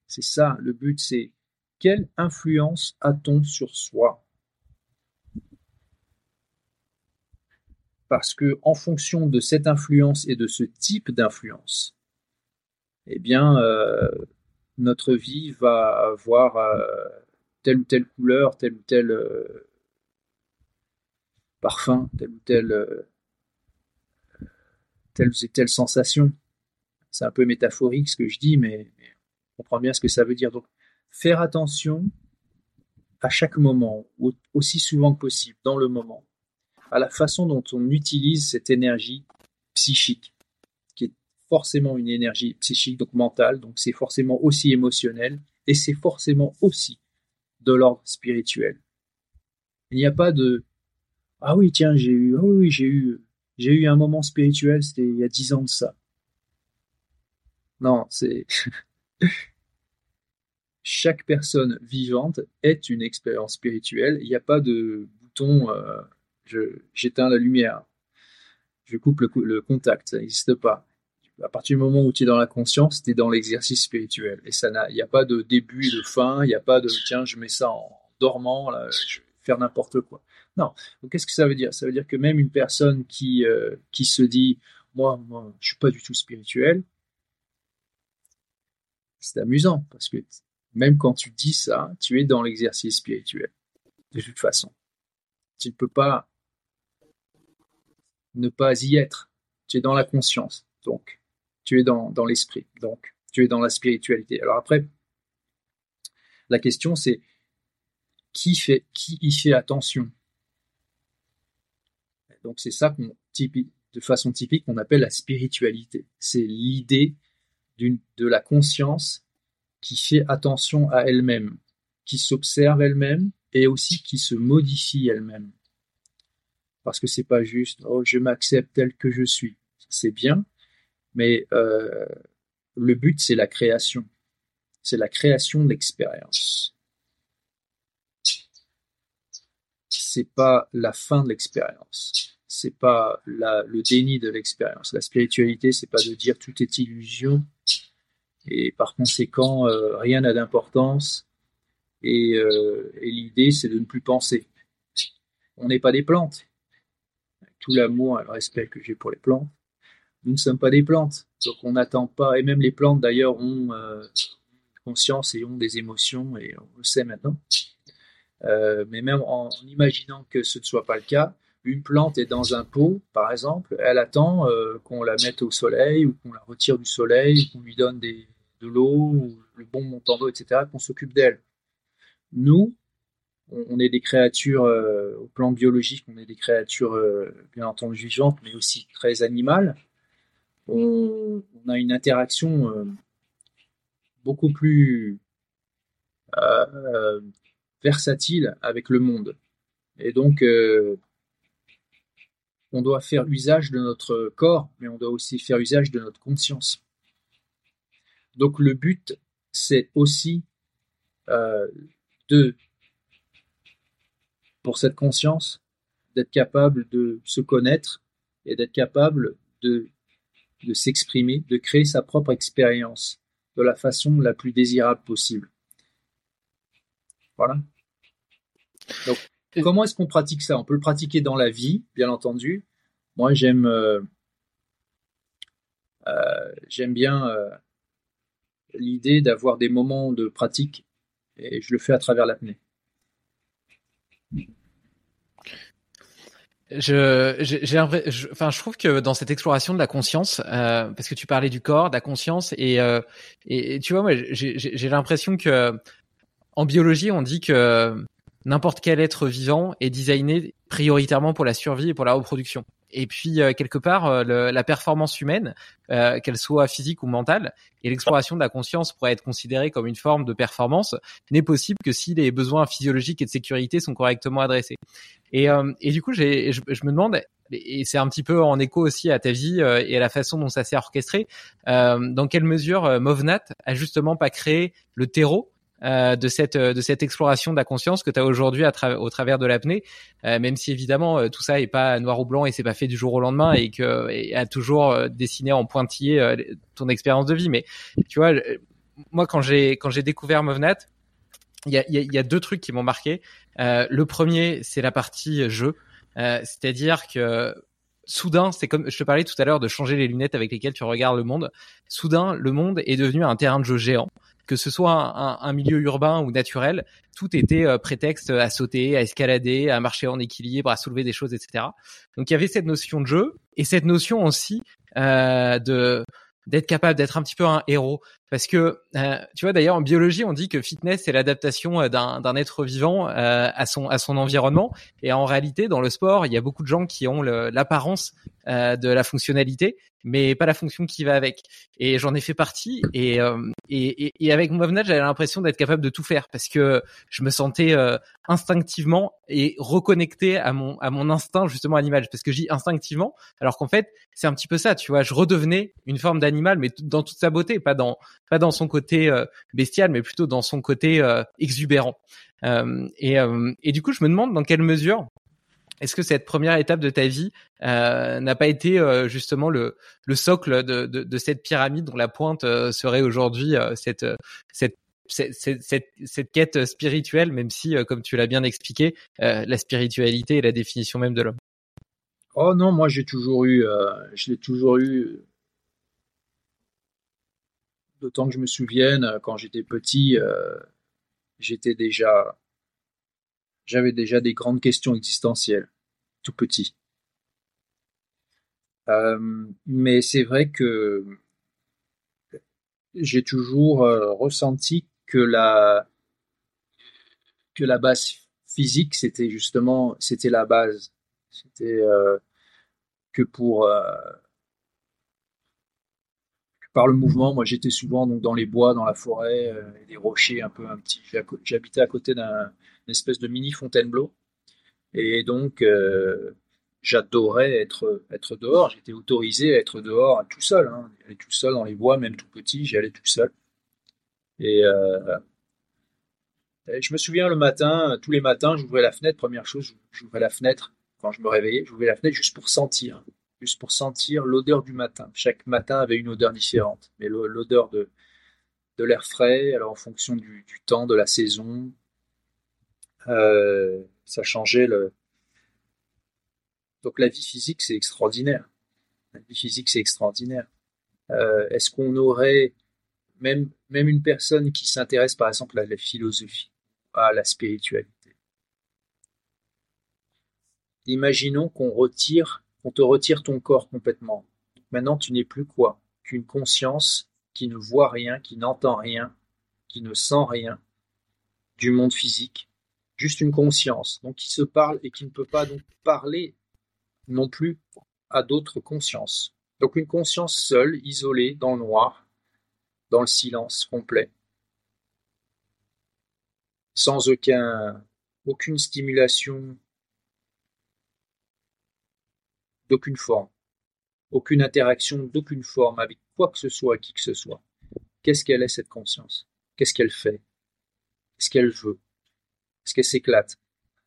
Speaker 3: C'est ça, le but, c'est quelle influence a-t-on sur soi? Parce que en fonction de cette influence et de ce type d'influence, eh bien, euh, notre vie va avoir euh, telle ou telle couleur, tel ou tel euh, parfum, tel ou tel telle et telle sensation. C'est un peu métaphorique ce que je dis, mais, on comprend bien ce que ça veut dire. Donc, faire attention à chaque moment, aussi souvent que possible, dans le moment, à la façon dont on utilise cette énergie psychique, qui est forcément une énergie psychique, donc mentale, donc c'est forcément aussi émotionnel, et c'est forcément aussi de l'ordre spirituel. Il n'y a pas de ah oui tiens eu j'ai eu un moment spirituel, c'était il y a dix ans de ça. Non, c'est chaque personne vivante est une expérience spirituelle. Il n'y a pas de bouton euh, j'éteins la lumière, je coupe le, contact, ça n'existe pas. À partir du moment où tu es dans la conscience, tu es dans l'exercice spirituel. Et ça il n'y a pas de début de fin, il n'y a pas de tiens, je mets ça en dormant, je vais faire n'importe quoi. Non. Qu'est-ce que ça veut dire? Ça veut dire que même une personne qui, euh, qui se dit moi, moi, je suis pas du tout spirituel, c'est amusant parce que même quand tu dis ça, tu es dans l'exercice spirituel. De toute façon, tu ne peux pas ne pas y être. Tu es dans la conscience, donc tu es dans, l'esprit, donc tu es dans la spiritualité. Alors après, la question c'est qui fait y fait attention? Donc c'est ça qu'on de façon typique qu'on appelle la spiritualité. C'est l'idée de la conscience qui fait attention à elle-même, qui s'observe elle-même et aussi qui se modifie elle-même. Parce que c'est pas juste oh je m'accepte tel que je suis, c'est bien, mais euh, le but c'est la création, c'est la création de l'expérience. C'est pas la fin de l'expérience c'est pas le déni de l'expérience. La spiritualité, c'est pas de dire tout est illusion et par conséquent euh, rien n'a d'importance. Euh, et, l'idée, c'est de ne plus penser. On n'est pas des plantes. Tout l'amour et le respect que j'ai pour les plantes, nous ne sommes pas des plantes. Donc on n'attend pas. Et même les plantes d'ailleurs ont euh, conscience et ont des émotions et on le sait maintenant. mais même en imaginant que ce ne soit pas le cas, une plante est dans un pot, par exemple, elle attend euh, qu'on la mette au soleil ou qu'on la retire du soleil, qu'on lui donne de l'eau, le bon montant d'eau, etc., qu'on s'occupe d'elle. Nous, on, est des créatures, euh, au plan biologique, on est des créatures euh, bien entendu vivantes, mais aussi très animales. On, on a une interaction beaucoup plus versatile avec le monde. Et donc, on doit faire usage de notre corps, mais on doit aussi faire usage de notre conscience. Donc le but, c'est aussi euh, de, pour cette conscience, d'être capable de se connaître et d'être capable de, de s'exprimer, de créer sa propre expérience de la façon la plus désirable possible. Voilà. Donc, Comment est-ce qu'on pratique ça? On peut le pratiquer dans la vie, bien entendu. Moi, j'aime euh, euh, j'aime bien euh, l'idée d'avoir des moments de pratique et je le fais à travers l'apnée.
Speaker 2: Je, j'ai, enfin, je trouve que dans cette exploration de la conscience, parce que tu parlais du corps, de la conscience, et, et, tu vois, moi, j'ai, j'ai l'impression que en biologie, on dit que n'importe quel être vivant est designé prioritairement pour la survie et pour la reproduction. Et puis euh, quelque part, euh, la performance humaine, euh, qu'elle soit physique ou mentale, et l'exploration de la conscience pourrait être considérée comme une forme de performance, n'est possible que si les besoins physiologiques et de sécurité sont correctement adressés. Et, et du coup, je, je, me demande, et c'est un petit peu en écho aussi à ta vie et à la façon dont ça s'est orchestré, dans quelle mesure Movnat a justement pas créé le terreau euh, de cette de cette exploration de la conscience que tu as aujourd'hui au travers de l'apnée, euh, même si évidemment euh, tout ça est pas noir ou blanc et c'est pas fait du jour au lendemain et que et a toujours dessiné en pointillé ton expérience de vie. Mais tu vois, moi quand j'ai quand j'ai découvert Movnat, il y a, y, y a deux trucs qui m'ont marqué. le premier, c'est la partie jeu, c'est-à-dire que soudain, c'est comme je te parlais tout à l'heure de changer les lunettes avec lesquelles tu regardes le monde. Soudain, le monde est devenu un terrain de jeu géant que ce soit un, un, milieu urbain ou naturel, tout était euh, prétexte à sauter, à escalader, à marcher en équilibre, à soulever des choses, etc. Donc il y avait cette notion de jeu et cette notion aussi euh, de d'être capable d'être un petit peu un héros parce que euh, tu vois d'ailleurs en biologie on dit que fitness c'est l'adaptation euh, d'un d'un être vivant euh, à son à son environnement. Et en réalité dans le sport il y a beaucoup de gens qui ont l'apparence de la fonctionnalité mais pas la fonction qui va avec. Et j'en ai fait partie et et, et, avec Movnat j'avais l'impression d'être capable de tout faire parce que je me sentais instinctivement et reconnecté à mon à mon instinct justement animal parce que j'ai instinctivement alors qu'en fait c'est un petit peu ça tu vois. Je redevenais une forme d'animal mais dans toute sa beauté pas dans pas dans son côté euh, bestial, mais plutôt dans son côté euh, exubérant. Euh, et, et du coup, je me demande dans quelle mesure est-ce que cette première étape de ta vie n'a pas été justement le, le socle de, de, cette pyramide dont la pointe serait aujourd'hui cette, cette cette, quête spirituelle, même si, comme tu l'as bien expliqué, la spiritualité est la définition même de l'homme?
Speaker 3: Oh non, moi j'ai toujours eu. D'autant que je me souvienne, quand j'étais petit, j'étais déjà, j'avais déjà des grandes questions existentielles, tout petit. Euh, mais c'est vrai que j'ai toujours euh, ressenti que la que la base physique c'était justement c'était la base c'était euh, que pour par le mouvement moi j'étais souvent donc dans les bois dans la forêt et des rochers un peu un petit j'habitais à côté d'une espèce de mini Fontainebleau et donc j'adorais être, être dehors. J'étais autorisé à être dehors tout seul. Hein. J'allais tout seul dans les bois, même tout petit, j'y allais tout seul. Euh, et, je me souviens le matin, tous les matins, j'ouvrais la fenêtre. Première chose, j'ouvrais la fenêtre quand je me réveillais. J'ouvrais la fenêtre juste pour sentir, juste pour sentir l'odeur du matin. Chaque matin avait une odeur différente, mais l'odeur de, de l'air frais, alors en fonction du, temps, de la saison, euh, ça changeait le, donc la vie physique, c'est extraordinaire. La vie physique, c'est extraordinaire. Euh, est-ce qu'on aurait même, même une personne qui s'intéresse par exemple à la philosophie, à la spiritualité? Imaginons qu'on retire, qu'on te retire ton corps complètement. Maintenant, tu n'es plus quoi? Qu'une conscience qui ne voit rien, qui n'entend rien, qui ne sent rien du monde physique. Juste une conscience, donc qui se parle et qui ne peut pas parler non plus à d'autres consciences. Donc une conscience seule, isolée, dans le noir, dans le silence complet, sans aucun, aucune stimulation d'aucune forme, aucune interaction d'aucune forme avec quoi que ce soit, qui que ce soit. Qu'est-ce qu'elle est cette conscience? Qu'est-ce qu'elle fait? Qu'est-ce qu'elle veut? Est-ce qu'elle s'éclate?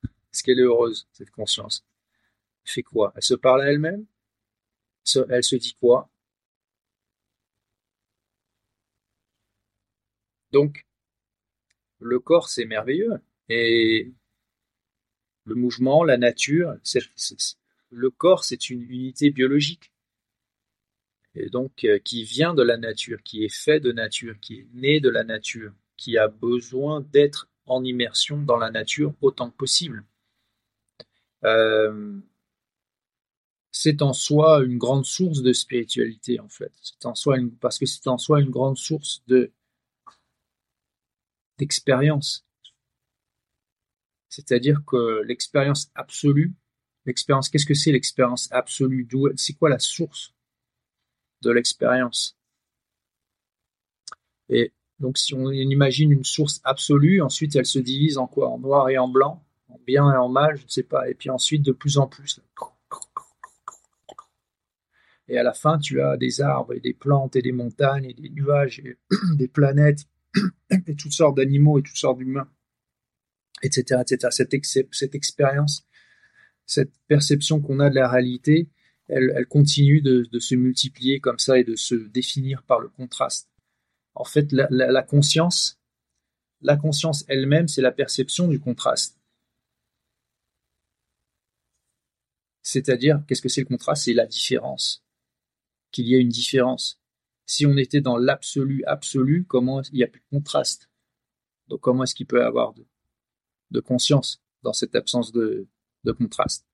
Speaker 3: Est-ce qu'elle est heureuse, cette conscience? Fait quoi? Elle se parle à elle-même? Elle se dit quoi? Donc, le corps, c'est merveilleux. Et le mouvement, la nature, le corps, c'est une unité biologique. Et donc, euh, qui vient de la nature, qui est fait de nature, qui est né de la nature, qui a besoin d'être en immersion dans la nature autant que possible. Euh, c'est en soi une grande source de spiritualité en fait. C'est en soi parce que c'est en soi une grande source de d'expérience. C'est-à-dire que l'expérience absolue, l'expérience, qu'est-ce que c'est l'expérience absolue? C'est quoi la source de l'expérience? Et donc, si on imagine une source absolue, ensuite elle se divise en quoi? En noir et en blanc, en bien et en mal, je ne sais pas. Et puis ensuite, de plus en plus, et à la fin, tu as des arbres et des plantes et des montagnes et des nuages et des planètes et toutes sortes d'animaux et toutes sortes d'humains, etc., etc. Cette, cette expérience, cette perception qu'on a de la réalité, elle, continue de, se multiplier comme ça et de se définir par le contraste. En fait, la conscience, la conscience elle-même, c'est la perception du contraste. C'est-à-dire, qu'est-ce que c'est le contraste? C'est la différence qu'il y ait une différence. Si on était dans l'absolu absolu, comment il n'y a plus de contraste? Donc comment est-ce qu'il peut y avoir de, conscience dans cette absence de, contraste.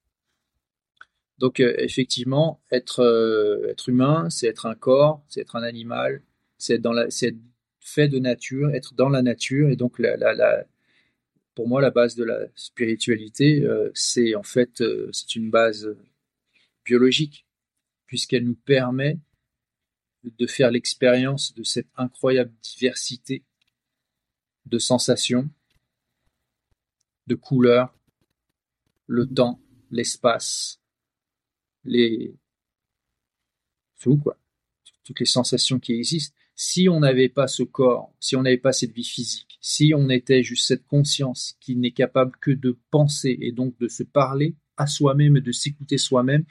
Speaker 3: Donc euh, effectivement, être, euh, être humain, c'est être un corps, c'est être un animal, c'est être, fait de nature, être dans la nature, et donc pour moi, la base de la spiritualité, euh, c'est en fait, c'est une base biologique puisqu'elle nous permet de faire l'expérience de cette incroyable diversité de sensations, de couleurs, le temps, l'espace, les tout quoi, toutes les sensations qui existent. Si on n'avait pas ce corps, si on n'avait pas cette vie physique, si on était juste cette conscience qui n'est capable que de penser et donc de se parler à soi-même et de s'écouter soi-même,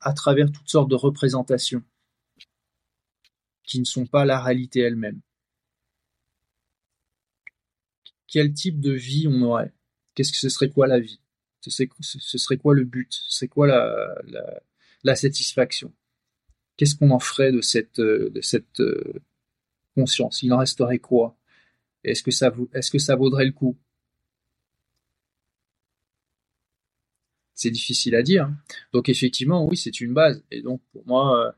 Speaker 3: à travers toutes sortes de représentations qui ne sont pas la réalité elle-même. quel type de vie on aurait? Qu'est-ce que ce serait quoi la vie? Ce serait, quoi le but? Ce serait quoi la, satisfaction? Qu'est-ce qu'on en ferait de cette, conscience? Il en resterait quoi? Est-ce que ça, vaudrait le coup? C'est difficile à dire. Donc effectivement, oui, c'est une base. Et donc pour moi, euh,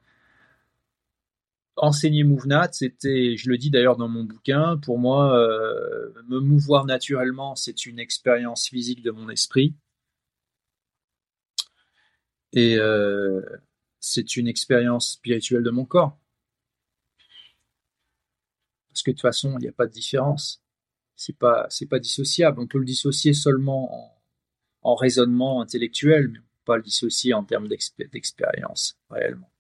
Speaker 3: enseigner Mouvenat, c'était, je le dis d'ailleurs dans mon bouquin, pour moi, euh, me mouvoir naturellement, c'est une expérience physique de mon esprit. Et euh, c'est une expérience spirituelle de mon corps. Parce que de toute façon, il n'y a pas de différence. C'est pas, pas dissociable. On peut le dissocier seulement en en raisonnement intellectuel, mais pas le dissocier en termes d'expérience réellement.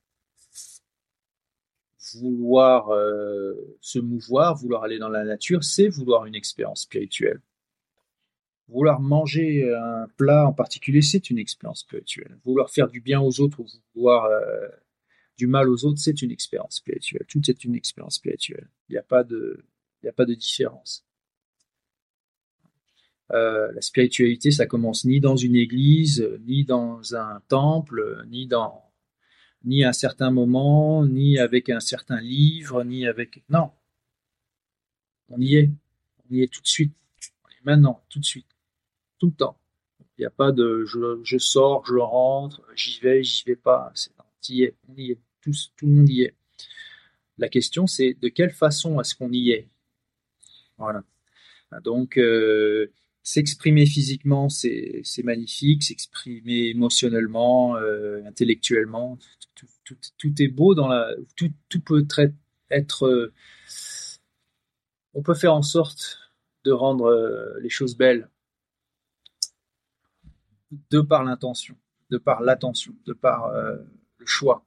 Speaker 3: Vouloir euh, se mouvoir, vouloir aller dans la nature, c'est vouloir une expérience spirituelle. Vouloir manger un plat en particulier, c'est une expérience spirituelle. Vouloir faire du bien aux autres ou vouloir euh, du mal aux autres, c'est une expérience spirituelle. Tout est une expérience spirituelle. Il n'y a pas de, a pas de différence. Euh, la spiritualité, ça commence ni dans une église, ni dans un temple, ni dans ni à un certain moment, ni avec un certain livre, ni avec non. On y est, on y est tout de suite, maintenant, tout de suite, tout le temps. Il n'y a pas de je, sors, je rentre, j'y vais, j'y vais pas. C'est y est, y est, tout, tout le monde y est. La question, c'est de quelle façon est-ce qu'on y est? Voilà. Donc, euh, s'exprimer physiquement, c'est magnifique, s'exprimer émotionnellement, euh, intellectuellement, tout, est beau dans la, tout, peut être, euh, on peut faire en sorte de rendre les choses belles de par l'intention, de par l'attention, de par le choix.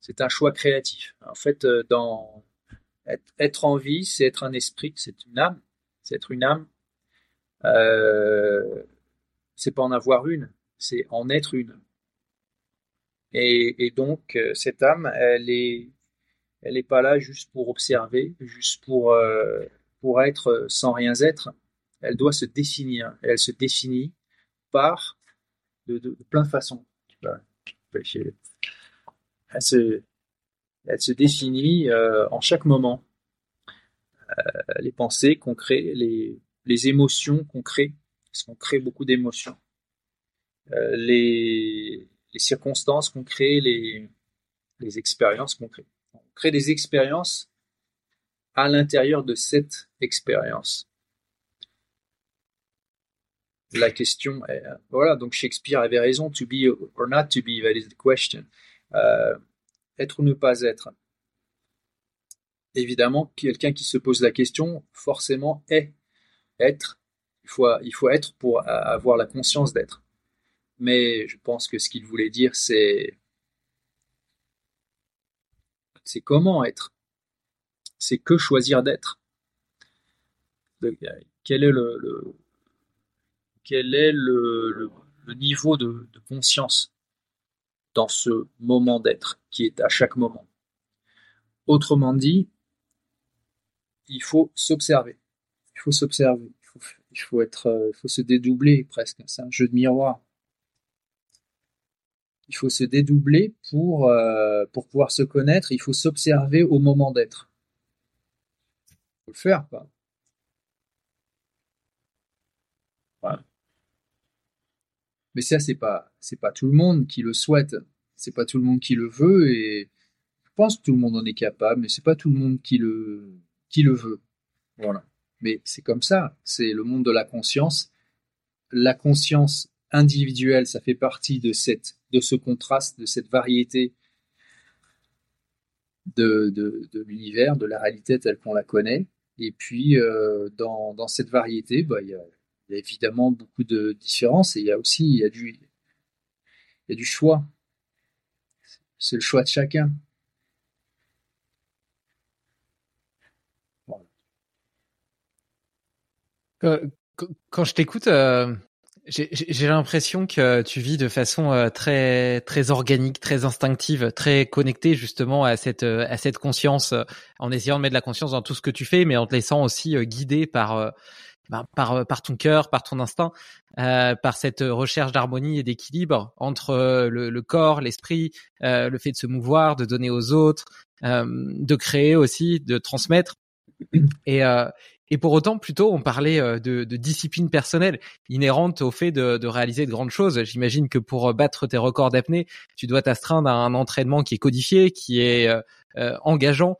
Speaker 3: C'est un choix créatif. En fait, dans être, en vie, c'est être un esprit, c'est une âme, c'est être une âme euh, c'est pas en avoir une, c'est en être une. Et, donc euh, cette âme, elle est, elle n'est pas là juste pour observer, juste pour euh, pour être sans rien être. Elle doit se définir. elle se définit par de, plein de façons. Elle se, elle se définit en chaque moment. les pensées qu'on crée, les, émotions qu'on crée, parce qu'on crée beaucoup d'émotions, euh, les, circonstances qu'on crée, les expériences qu'on crée. On crée des expériences à l'intérieur de cette expérience. La question est, voilà, donc Shakespeare avait raison, to be or not to be, that is the question. Euh, être ou ne pas être. Évidemment, quelqu'un qui se pose la question, forcément, est être, il faut, il faut être pour avoir la conscience d'être. Mais je pense que ce qu'il voulait dire, c'est c'est comment être. C'est que choisir d'être. Quel est le, quel est le, niveau de, conscience dans ce moment d'être qui est à chaque moment. Autrement dit, il faut s'observer il faut s'observer, il faut, euh, il faut se dédoubler presque. C'est un jeu de miroir. Il faut se dédoubler pour, euh, pour pouvoir se connaître. Il faut s'observer au moment d'être. Il faut le faire, pas. Mais ça, c'est pas, c'est pas tout le monde qui le souhaite. C'est pas tout le monde qui le veut et je pense que tout le monde en est capable, mais c'est pas tout le monde qui le, qui le veut. Voilà. Mais c'est comme ça, c'est le monde de la conscience. La conscience individuelle, ça fait partie de, cette, de ce contraste, de cette variété de, de, l'univers, de la réalité telle qu'on la connaît. Et puis, euh, dans, dans, cette variété, bah, il, y a, y a, évidemment beaucoup de différences et il y a aussi il y a du, il y a du choix. C'est le choix de chacun.
Speaker 2: Quand je t'écoute, euh, j'ai l'impression que tu vis de façon euh, très très organique, très instinctive, très connectée justement à cette euh, à cette conscience, en essayant de mettre de la conscience dans tout ce que tu fais, mais en te laissant aussi guider par ben, par par ton cœur, par ton instinct, par cette recherche d'harmonie et d'équilibre entre le, corps, l'esprit, le fait de se mouvoir, de donner aux autres, de créer aussi, de transmettre. Et, et pour autant, plutôt, on parlait euh, de, de, discipline personnelle inhérente au fait de, de réaliser de grandes choses. J'imagine que pour euh, battre tes records d'apnée, tu dois t'astreindre à un entraînement qui est codifié, qui est euh, engageant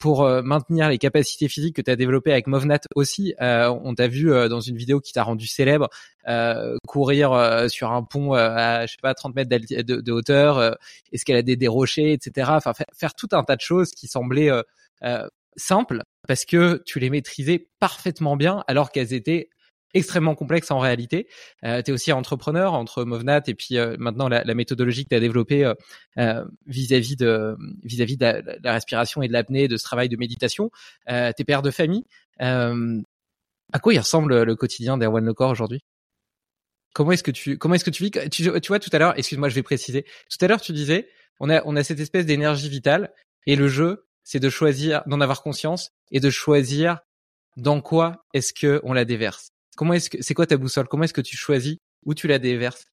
Speaker 2: pour maintenir les capacités physiques que tu as développées avec Movnat aussi. on t'a vu dans une vidéo qui t'a rendu célèbre courir sur un pont à je sais pas 30 mètres de, de, hauteur, escalader des rochers, etc. Enfin faire tout un tas de choses qui semblaient simples parce que tu les maîtrisais parfaitement bien alors qu'elles étaées extrêmement complexes en réalité. Euh, tu es aussi entrepreneur entre Movnat et puis euh, maintenant la, méthodologie que tu as développée euh, euh, vis-à-vis de vis-à-vis de, la, respiration et de l'apnée, de ce travail de méditation. Euh, tu es père de famille. à quoi il ressemble le quotidien d'Erwan Lecor aujourd'hui? Comment est-ce que tu comment est-ce que tu vis? Tu, tu vois tout à l'heure, excuse-moi, je vais préciser. Tout à l'heure tu disais on a on a cette espèce d'énergie vitale et le jeu c'est de choisir, d'en avoir conscience et de choisir dans quoi est-ce que on la déverse. Comment est-ce que c'est quoi ta boussole? Comment est-ce que tu choisis où tu la déverses?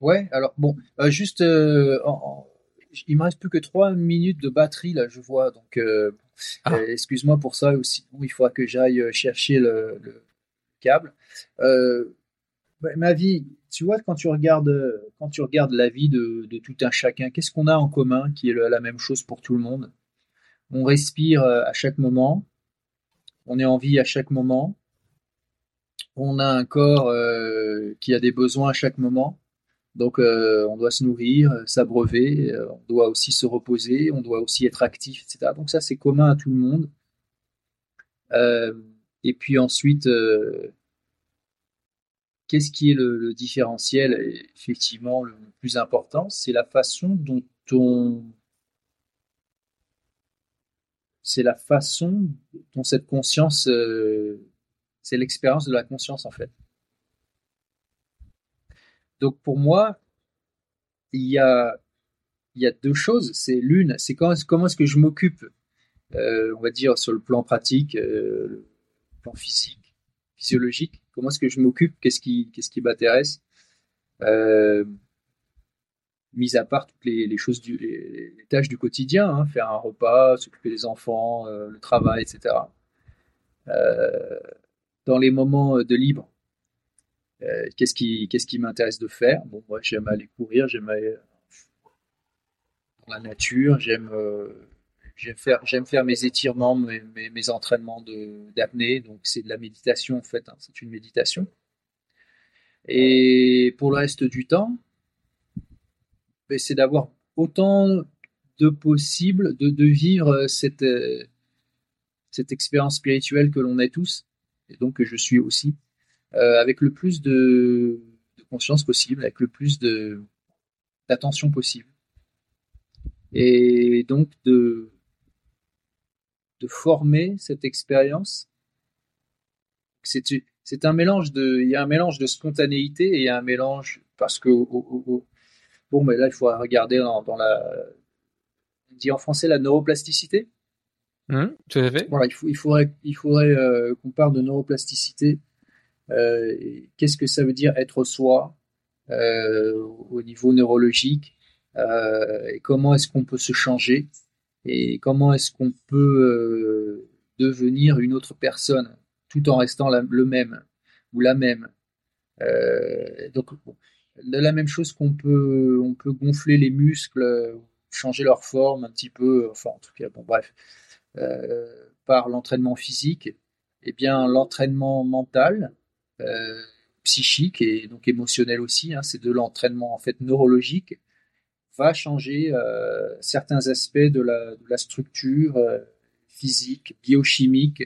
Speaker 3: Ouais, alors bon, euh, juste, euh, il me reste plus que trois minutes de batterie là, je vois. Donc, euh, ah. excuse-moi pour ça aussi. il faudra que j'aille chercher le, câble. ma vie, tu vois, quand tu regardes, quand tu regardes la vie de, de tout un chacun, qu'est-ce qu'on a en commun qui est la même chose pour tout le monde? On respire euh, à chaque moment, on est en vie à chaque moment, on a un corps euh, qui a des besoins à chaque moment. Donc euh, on doit se nourrir, s'abreuver, on doit aussi se reposer, on doit aussi être actif, etc. Donc ça c'est commun à tout le monde. et puis ensuite, qu'est-ce qui est le, différentiel Effectivement, le plus important, c'est la façon dont on c'est la façon dont cette conscience, euh, c'est l'expérience de la conscience en fait. Donc pour moi, il y a, il deux choses. C'est l'une, c'est comment, est-ce que je m'occupe, euh, on va dire sur le plan pratique, euh, plan physique, physiologique. Comment est-ce que je m'occupe? Qu'est-ce qui, m'intéresse? Mis à part toutes les, choses tâches du quotidien, hein, faire un repas, s'occuper des enfants, euh, le travail, etc. Euh, dans les moments de libre, euh, qu'est-ce qui, qu'est-ce qui m'intéresse de faire? Bon, moi, j'aime aller courir, j'aime aller dans la nature, j'aime, j'aime faire, j'aime faire mes étirements, mes, entraînements de, d'apnée. Donc, c'est de la méditation en fait. Hein, c'est une méditation. Et pour le reste du temps, c'est d'avoir autant de possible de, vivre euh, cette, euh, cette expérience spirituelle que l'on est tous, et donc je suis aussi, euh, avec le plus de, conscience possible, avec le plus d'attention possible. Et donc de, de former cette expérience. C'est, c'est un mélange de, il y a un mélange de spontanéité et il y a un mélange parce que Bon, mais là, il faut regarder dans, la. On dit en français la neuroplasticité.
Speaker 2: Fait.
Speaker 3: Voilà, il, faudrait, euh, qu'on parle de neuroplasticité. Euh, qu'est-ce que ça veut dire être soi euh, au niveau neurologique et comment est-ce qu'on peut se changer et comment est-ce qu'on peut devenir une autre personne tout en restant le même ou la même. donc, la même chose qu'on peut, on peut gonfler les muscles, changer leur forme un petit peu, enfin en tout cas, bon bref, par l'entraînement physique, eh bien l'entraînement mental, euh, psychique et donc émotionnel aussi, hein, c'est de l'entraînement en fait neurologique, va changer euh, certains aspects de la, structure physique, biochimique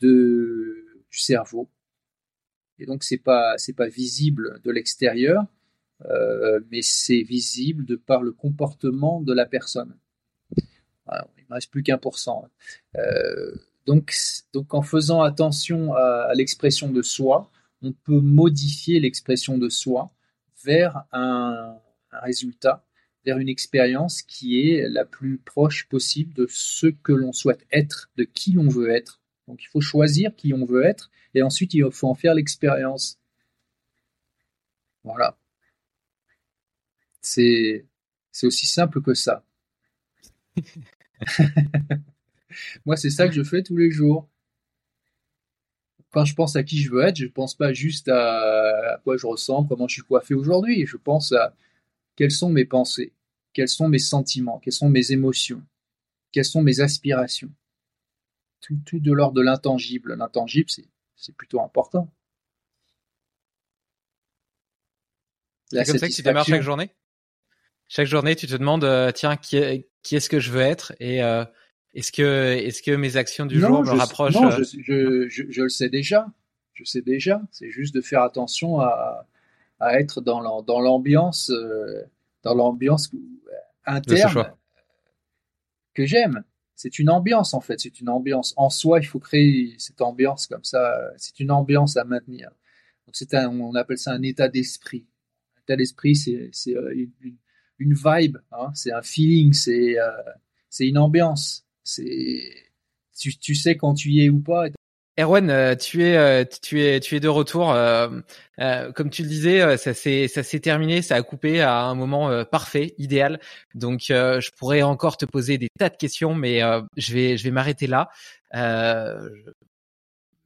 Speaker 3: du cerveau et donc c'est pas c'est pas visible de l'extérieur, euh, mais c'est visible de par le comportement de la personne. Ne reste plus qu'un pour cent. Euh, donc, en faisant attention à, l'expression de soi, on peut modifier l'expression de soi vers un, un, résultat, vers une expérience qui est la plus proche possible de ce que l'on souhaite être, de qui l'on veut être, Donc il faut choisir qui on veut être et ensuite il faut en faire l'expérience. Voilà. C'est aussi simple que ça. Moi, c'est ça que je fais tous les jours. Quand je pense à qui je veux être, je ne pense pas juste à, quoi je ressens, comment je suis coiffé aujourd'hui. Je pense à quelles sont mes pensées, quels sont mes sentiments, quelles sont mes émotions, quelles sont mes aspirations. Tout, tout de l'ordre de l'intangible. L'intangible, c'est plutôt important.
Speaker 2: C'est comme ça que tu démarres chaque journée? Chaque journée, tu te demandes, euh, tiens, qui, qui est-ce que je veux être et euh, est-ce que, est-ce que mes actions du jour me rapprochent
Speaker 3: Non, euh, je, je, je, le sais déjà. Je sais déjà. C'est juste de faire attention à, à être dans l'ambiance, dans l'ambiance interne que j'aime. C'est une ambiance en fait. C'est une ambiance en soi. Il faut créer cette ambiance comme ça. C'est une ambiance à maintenir. Donc c'est on appelle ça un état d'esprit l'esprit, c'est euh, une, une, vibe, hein, c'est un feeling, c'est euh, c'est une ambiance. C'est tu, tu, sais quand tu y es ou pas.
Speaker 2: Erwan, euh, tu es tu es tu es de retour. comme tu le disais, ça s'est ça s'est terminé, ça a coupé à un moment parfait, idéal. Donc je pourrais encore te poser des tas de questions, mais je vais je vais m'arrêter là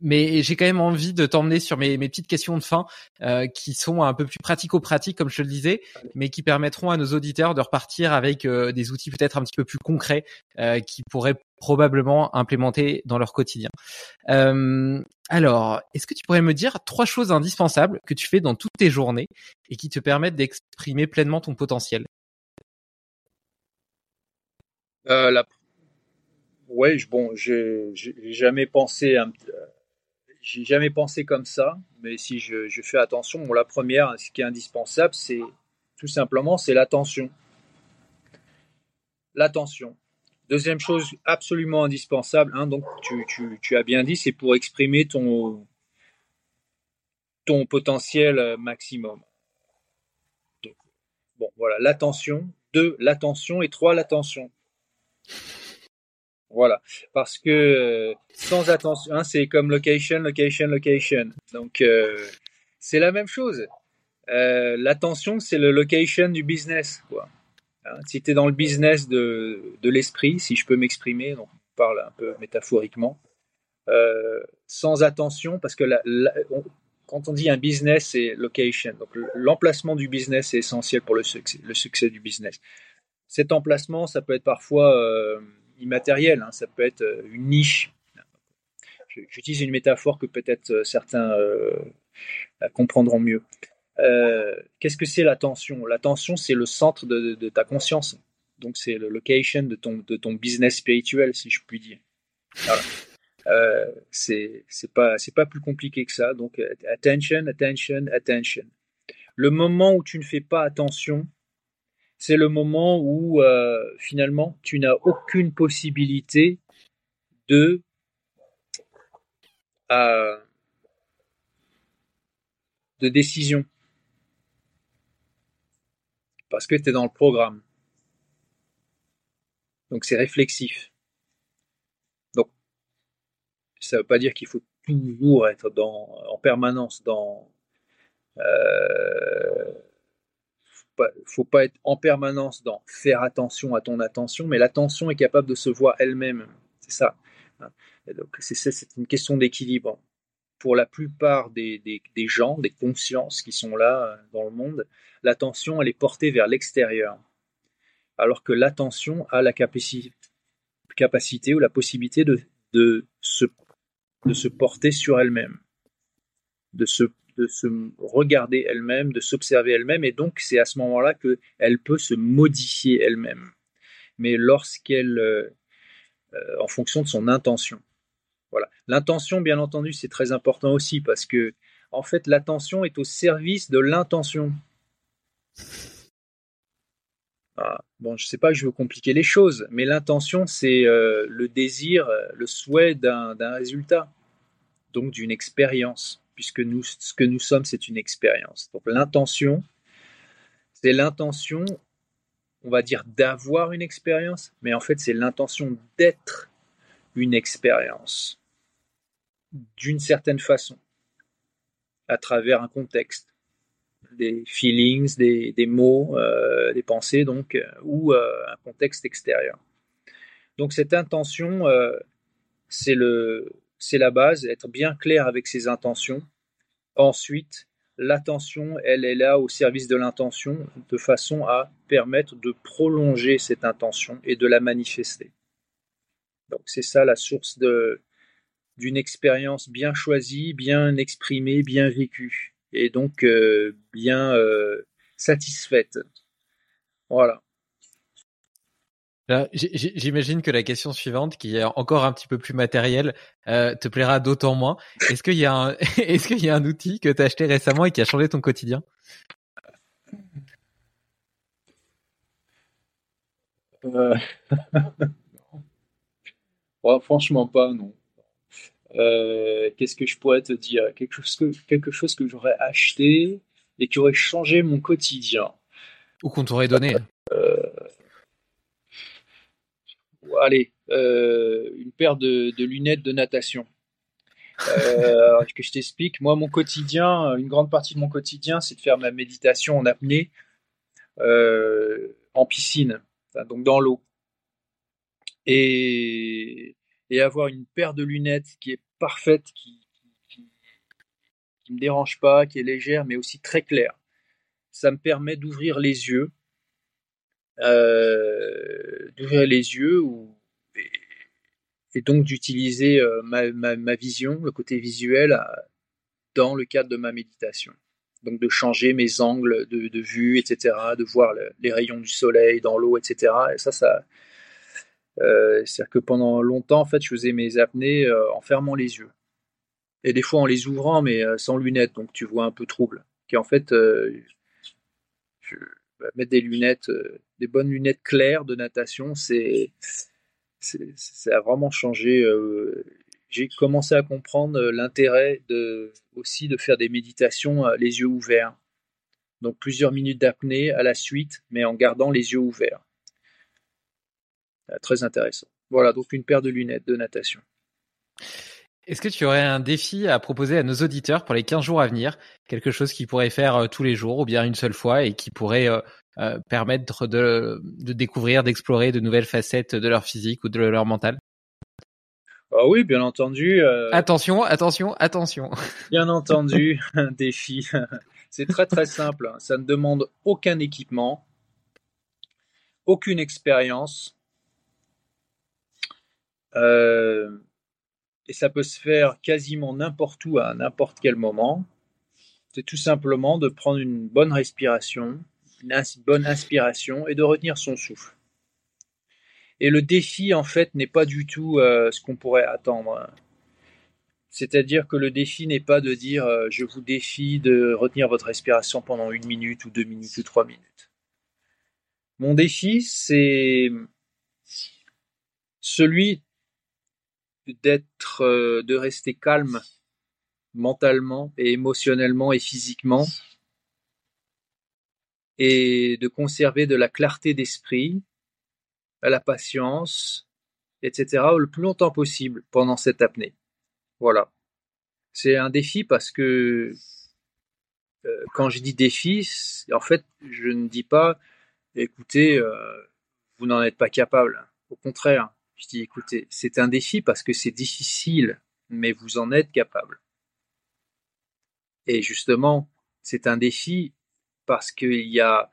Speaker 2: mais j'ai quand même envie de t'emmener sur mes, mes, petites questions de fin euh, qui sont un peu plus pratico-pratiques, comme je te le disais, mais qui permettront à nos auditeurs de repartir avec euh, des outils peut-être un petit peu plus concrets euh, qui pourraient probablement implémenter dans leur quotidien. Euh, alors, est-ce que tu pourrais me dire trois choses indispensables que tu fais dans toutes tes journées et qui te permettent d'exprimer pleinement ton potentiel?
Speaker 3: La... Ouais, bon, j'ai jamais pensé j'ai jamais pensé comme ça, mais si je, fais attention, la première, ce qui est indispensable, c'est tout simplement, c'est l'attention. L'attention. Deuxième chose absolument indispensable, hein, donc tu, as bien dit, c'est pour exprimer ton, ton potentiel maximum. bon, voilà, l'attention. Deux, l'attention. Et trois, l'attention. Voilà, parce que euh, sans attention, hein, c'est comme location, location, location. Donc euh, c'est la même chose. Euh, l'attention, c'est le location du business. Hein, si tu es dans le business de, de l'esprit, si je peux m'exprimer, on parle un peu métaphoriquement, sans attention, parce que quand on dit un business, c'est location. Donc l'emplacement du business est essentiel pour le succès, le succès du business. Cet emplacement, ça peut être parfois immatériel. Hein. Ça peut être euh, une niche. J'utilise une métaphore que peut-être euh, certains euh, comprendront mieux. Qu'est-ce que c'est l'attention L'attention, c'est le centre de, ta conscience. Donc, c'est le location de ton, business spirituel, si je puis dire. Voilà. c'est pas pas plus compliqué que ça. Donc, attention, attention, attention. Le moment où tu ne fais pas attention, c'est le moment où euh, finalement tu n'as aucune possibilité de euh, décision parce que tu es dans le programme. Donc c'est réflexif. Donc ça ne veut pas dire qu'il faut toujours être en permanence dans euh, faut pas être en permanence dans faire attention à ton attention, mais l'attention est capable de se voir elle-même. C'est ça. Hein. c'est une question d'équilibre. Pour la plupart des, gens, des consciences qui sont là euh, dans le monde, l'attention, elle est portée vers l'extérieur. Alors que l'attention a la capacité ou la possibilité de, de, se, de se porter sur elle-même, de se de se regarder elle-même, de s'observer elle-même, et donc c'est à ce moment-là qu'elle peut se modifier elle-même. Mais lorsqu'elle, euh, euh, en fonction de son intention. Voilà. L'intention, bien entendu, c'est très important aussi parce que, en fait, l'attention est au service de l'intention. Ah, bon, je ne sais pas je veux compliquer les choses, mais l'intention, c'est euh, le désir, le souhait d'un résultat, donc d'une expérience puisque nous, ce que nous sommes, c'est une expérience. Donc l'intention, c'est l'intention, on va dire, d'avoir une expérience, mais en fait, c'est l'intention d'être une expérience. d'une certaine façon, à travers un contexte, des feelings, des, mots, euh, des pensées, donc, euh, ou euh, un contexte extérieur. Donc cette intention, c'est le, c'est la base, être bien clair avec ses intentions. Ensuite, l'attention, elle est là au service de l'intention de façon à permettre de prolonger cette intention et de la manifester. Donc c'est ça la source d'une expérience bien choisie, bien exprimée, bien vécue et donc euh, bien euh, satisfaite. Voilà.
Speaker 2: J'imagine que la question suivante, qui est encore un petit peu plus matérielle, euh, te plaira d'autant moins. Est-ce qu'il y a un, est-ce qu'il y a un outil que tu as acheté récemment et qui a changé ton quotidien?
Speaker 3: Franchement pas, non. Euh, qu'est-ce que je pourrais te dire? Quelque chose, que, quelque chose que j'aurais acheté et qui aurait changé mon quotidien.
Speaker 2: Ou qu'on t'aurait donné. Euh,
Speaker 3: allez, euh, une paire de, lunettes de natation. Euh, que je t'explique, moi, mon quotidien, une grande partie de mon quotidien, c'est de faire ma méditation en apnée en piscine, donc dans l'eau. Et avoir une paire de lunettes qui est parfaite, qui, qui, me dérange pas, qui est légère, mais aussi très claire. Ça me permet d'ouvrir les yeux, euh, d'ouvrir les yeux ou, et, donc d'utiliser euh, ma, ma, vision, le côté visuel, dans le cadre de ma méditation. Donc de changer mes angles de, de vue, etc., de voir les rayons du soleil dans l'eau, etc. Et ça, ça, euh, c'est-à-dire que pendant longtemps, en fait, je faisais mes apnées euh, en fermant les yeux. Et des fois en les ouvrant, mais euh, sans lunettes, donc tu vois un peu trouble. Qui en fait, je, mettre des lunettes, des bonnes lunettes claires de natation, c'est, ça a vraiment changé. j'ai commencé à comprendre l'intérêt de, aussi de faire des méditations les yeux ouverts. Donc plusieurs minutes d'apnée à la suite, mais en gardant les yeux ouverts. Euh, très intéressant. Voilà, donc une paire de lunettes de natation.
Speaker 2: Est-ce que tu aurais un défi à proposer à nos auditeurs pour les 15 jours à venir? Quelque chose qu'ils pourraient faire euh, tous les jours ou bien une seule fois et qui pourrait euh, permettre de, découvrir, d'explorer de nouvelles facettes de leur physique ou de leur mental?
Speaker 3: Ah oui, bien entendu.
Speaker 2: Attention, attention, attention.
Speaker 3: Bien entendu, un défi. C'est très très simple. Ça ne demande aucun équipement, aucune expérience. Euh, et ça peut se faire quasiment n'importe où à n'importe quel moment. C'est tout simplement de prendre une bonne respiration, une bonne inspiration et de retenir son souffle. Et le défi, en fait, n'est pas du tout euh, ce qu'on pourrait attendre. C'est-à-dire que le défi n'est pas de dire euh, je vous défie de retenir votre respiration pendant une minute ou deux minutes ou trois minutes. Mon défi, c'est celui d'être, euh, de rester calme mentalement et émotionnellement et physiquement et de conserver de la clarté d'esprit, la patience, etc. le plus longtemps possible pendant cette apnée. Voilà. C'est un défi parce que euh, quand je dis défi, en fait, je ne dis pas, écoutez, euh, vous n'en êtes pas capable. Au contraire, je dis, écoutez, c'est un défi parce que c'est difficile, mais vous en êtes capable. Et justement, c'est un défi parce qu'il y a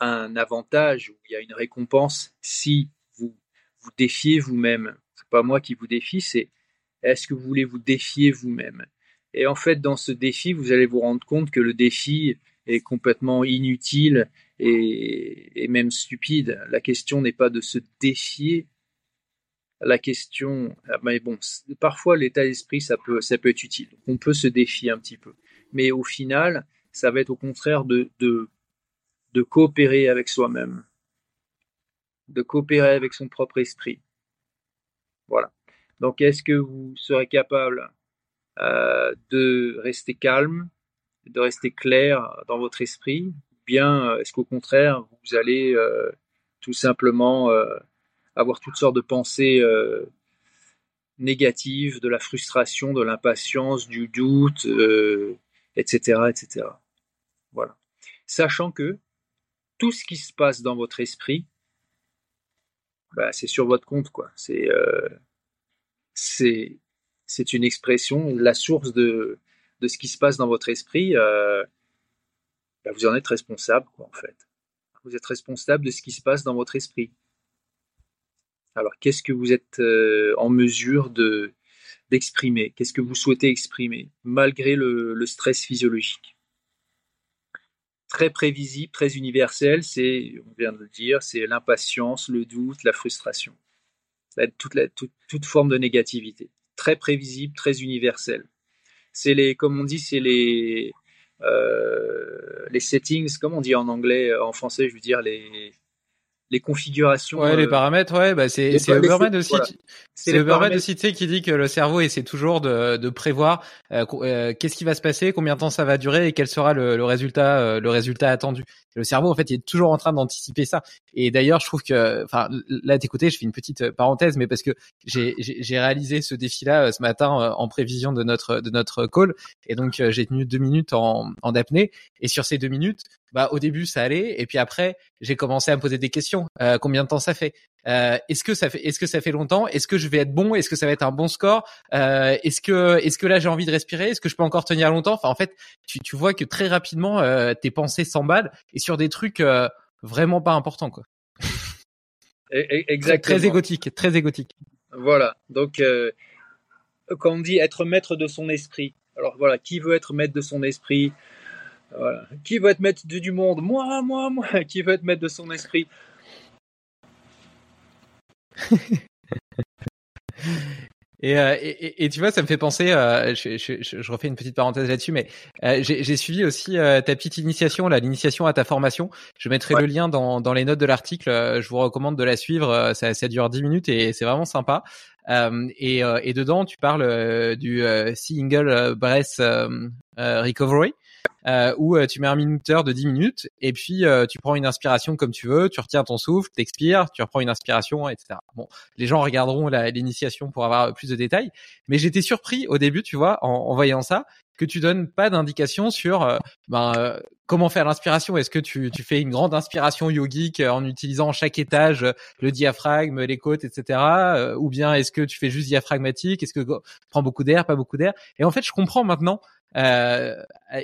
Speaker 3: un avantage ou il y a une récompense si vous vous défiez vous-même. C'est pas moi qui vous défie, c'est est-ce que vous voulez vous défier vous-même? Et en fait, dans ce défi, vous allez vous rendre compte que le défi est complètement inutile et, et même stupide. La question n'est pas de se défier, la question, ah, mais bon, parfois l'état d'esprit, ça peut, ça peut être utile. On peut se défier un petit peu. Mais au final, ça va être au contraire de, de, de coopérer avec soi-même, de coopérer avec son propre esprit. Voilà. Donc, est-ce que vous serez capable euh, de rester calme, de rester clair dans votre esprit, bien euh, est-ce qu'au contraire, vous allez euh, tout simplement avoir toutes sortes de pensées euh, négative, de la frustration, de l'impatience, du doute, etc., etc. Voilà. Sachant que tout ce qui se passe dans votre esprit, bah, c'est sur votre compte, quoi. C'est c'est une expression, la source de, de ce qui se passe dans votre esprit, euh, bah, vous en êtes responsable, quoi, en fait. Vous êtes responsable de ce qui se passe dans votre esprit. Alors, qu'est-ce que vous êtes euh, en mesure de d'exprimer? Qu'est-ce que vous souhaitez exprimer, malgré le, le stress physiologique? Très prévisible, très universel, c'est, on vient de le dire, c'est l'impatience, le doute, la frustration, toute, la, toute, toute forme de négativité. Très prévisible, très universel. C'est les, comme on dit, c'est les, euh, les settings, comme on dit en anglais, en français, je veux dire les, les configurations.
Speaker 2: Ouais, les euh, paramètres, ouais, bah c'est c'est Uberman aussi. C'est Uberman aussi, tu sais, qui dit que le cerveau essaie toujours de, de prévoir euh, euh, qu'est-ce qui va se passer, combien de temps ça va durer et quel sera le, le résultat le résultat attendu. le cerveau, en fait, il est toujours en train d'anticiper ça. Et d'ailleurs, je trouve que, enfin, là, t'écouter, je fais une petite parenthèse, mais parce que j'ai j'ai réalisé ce défi-là ce matin en prévision de notre de notre call, et donc j'ai tenu deux minutes en en apnée. Et sur ces deux minutes, bah au début ça allait et puis après j'ai commencé à me poser des questions. Euh, combien de temps ça fait? Euh, Est-ce que ça fait Est-ce que ça fait longtemps? Est-ce que je vais être bon? Est-ce que ça va être un bon score? Euh, Est-ce que Est-ce que là j'ai envie de respirer? Est-ce que je peux encore tenir longtemps? Enfin en fait tu, tu vois que très rapidement euh, tes pensées s'emballent et sur des trucs euh, vraiment pas importants quoi.
Speaker 3: Exactement.
Speaker 2: Très, égotique, très égotique.
Speaker 3: Voilà. Donc euh, quand on dit être maître de son esprit. Alors voilà, qui veut être maître de son esprit? Qui veut être maître du monde? Moi, moi, moi. Qui veut être maître de son esprit?
Speaker 2: Euh, et, et, tu vois, ça me fait penser, euh, je, je, je, refais une petite parenthèse là-dessus, mais euh, j'ai suivi aussi ta petite initiation, là, l'initiation à ta formation. Je mettrai le lien dans, dans les notes de l'article. Je vous recommande de la suivre. Ça, ça dure 10 minutes et c'est vraiment sympa. et, et dedans, tu parles du single breath recovery euh, où euh, tu mets un minuteur de 10 minutes et puis euh, tu prends une inspiration comme tu veux, tu retiens ton souffle, t'expires, tu reprends une inspiration, etc. Bon, les gens regarderont l'initiation pour avoir plus de détails, mais j'étais surpris au début, tu vois, en, en voyant ça, que tu donnes pas d'indication sur euh, ben, comment faire l'inspiration? Est-ce que tu, tu, fais une grande inspiration yogique en utilisant chaque étage le diaphragme, les côtes, etc. ou bien est-ce que tu fais juste diaphragmatique? Est-ce que tu prends beaucoup d'air, pas beaucoup d'air? Et en fait, je comprends maintenant euh,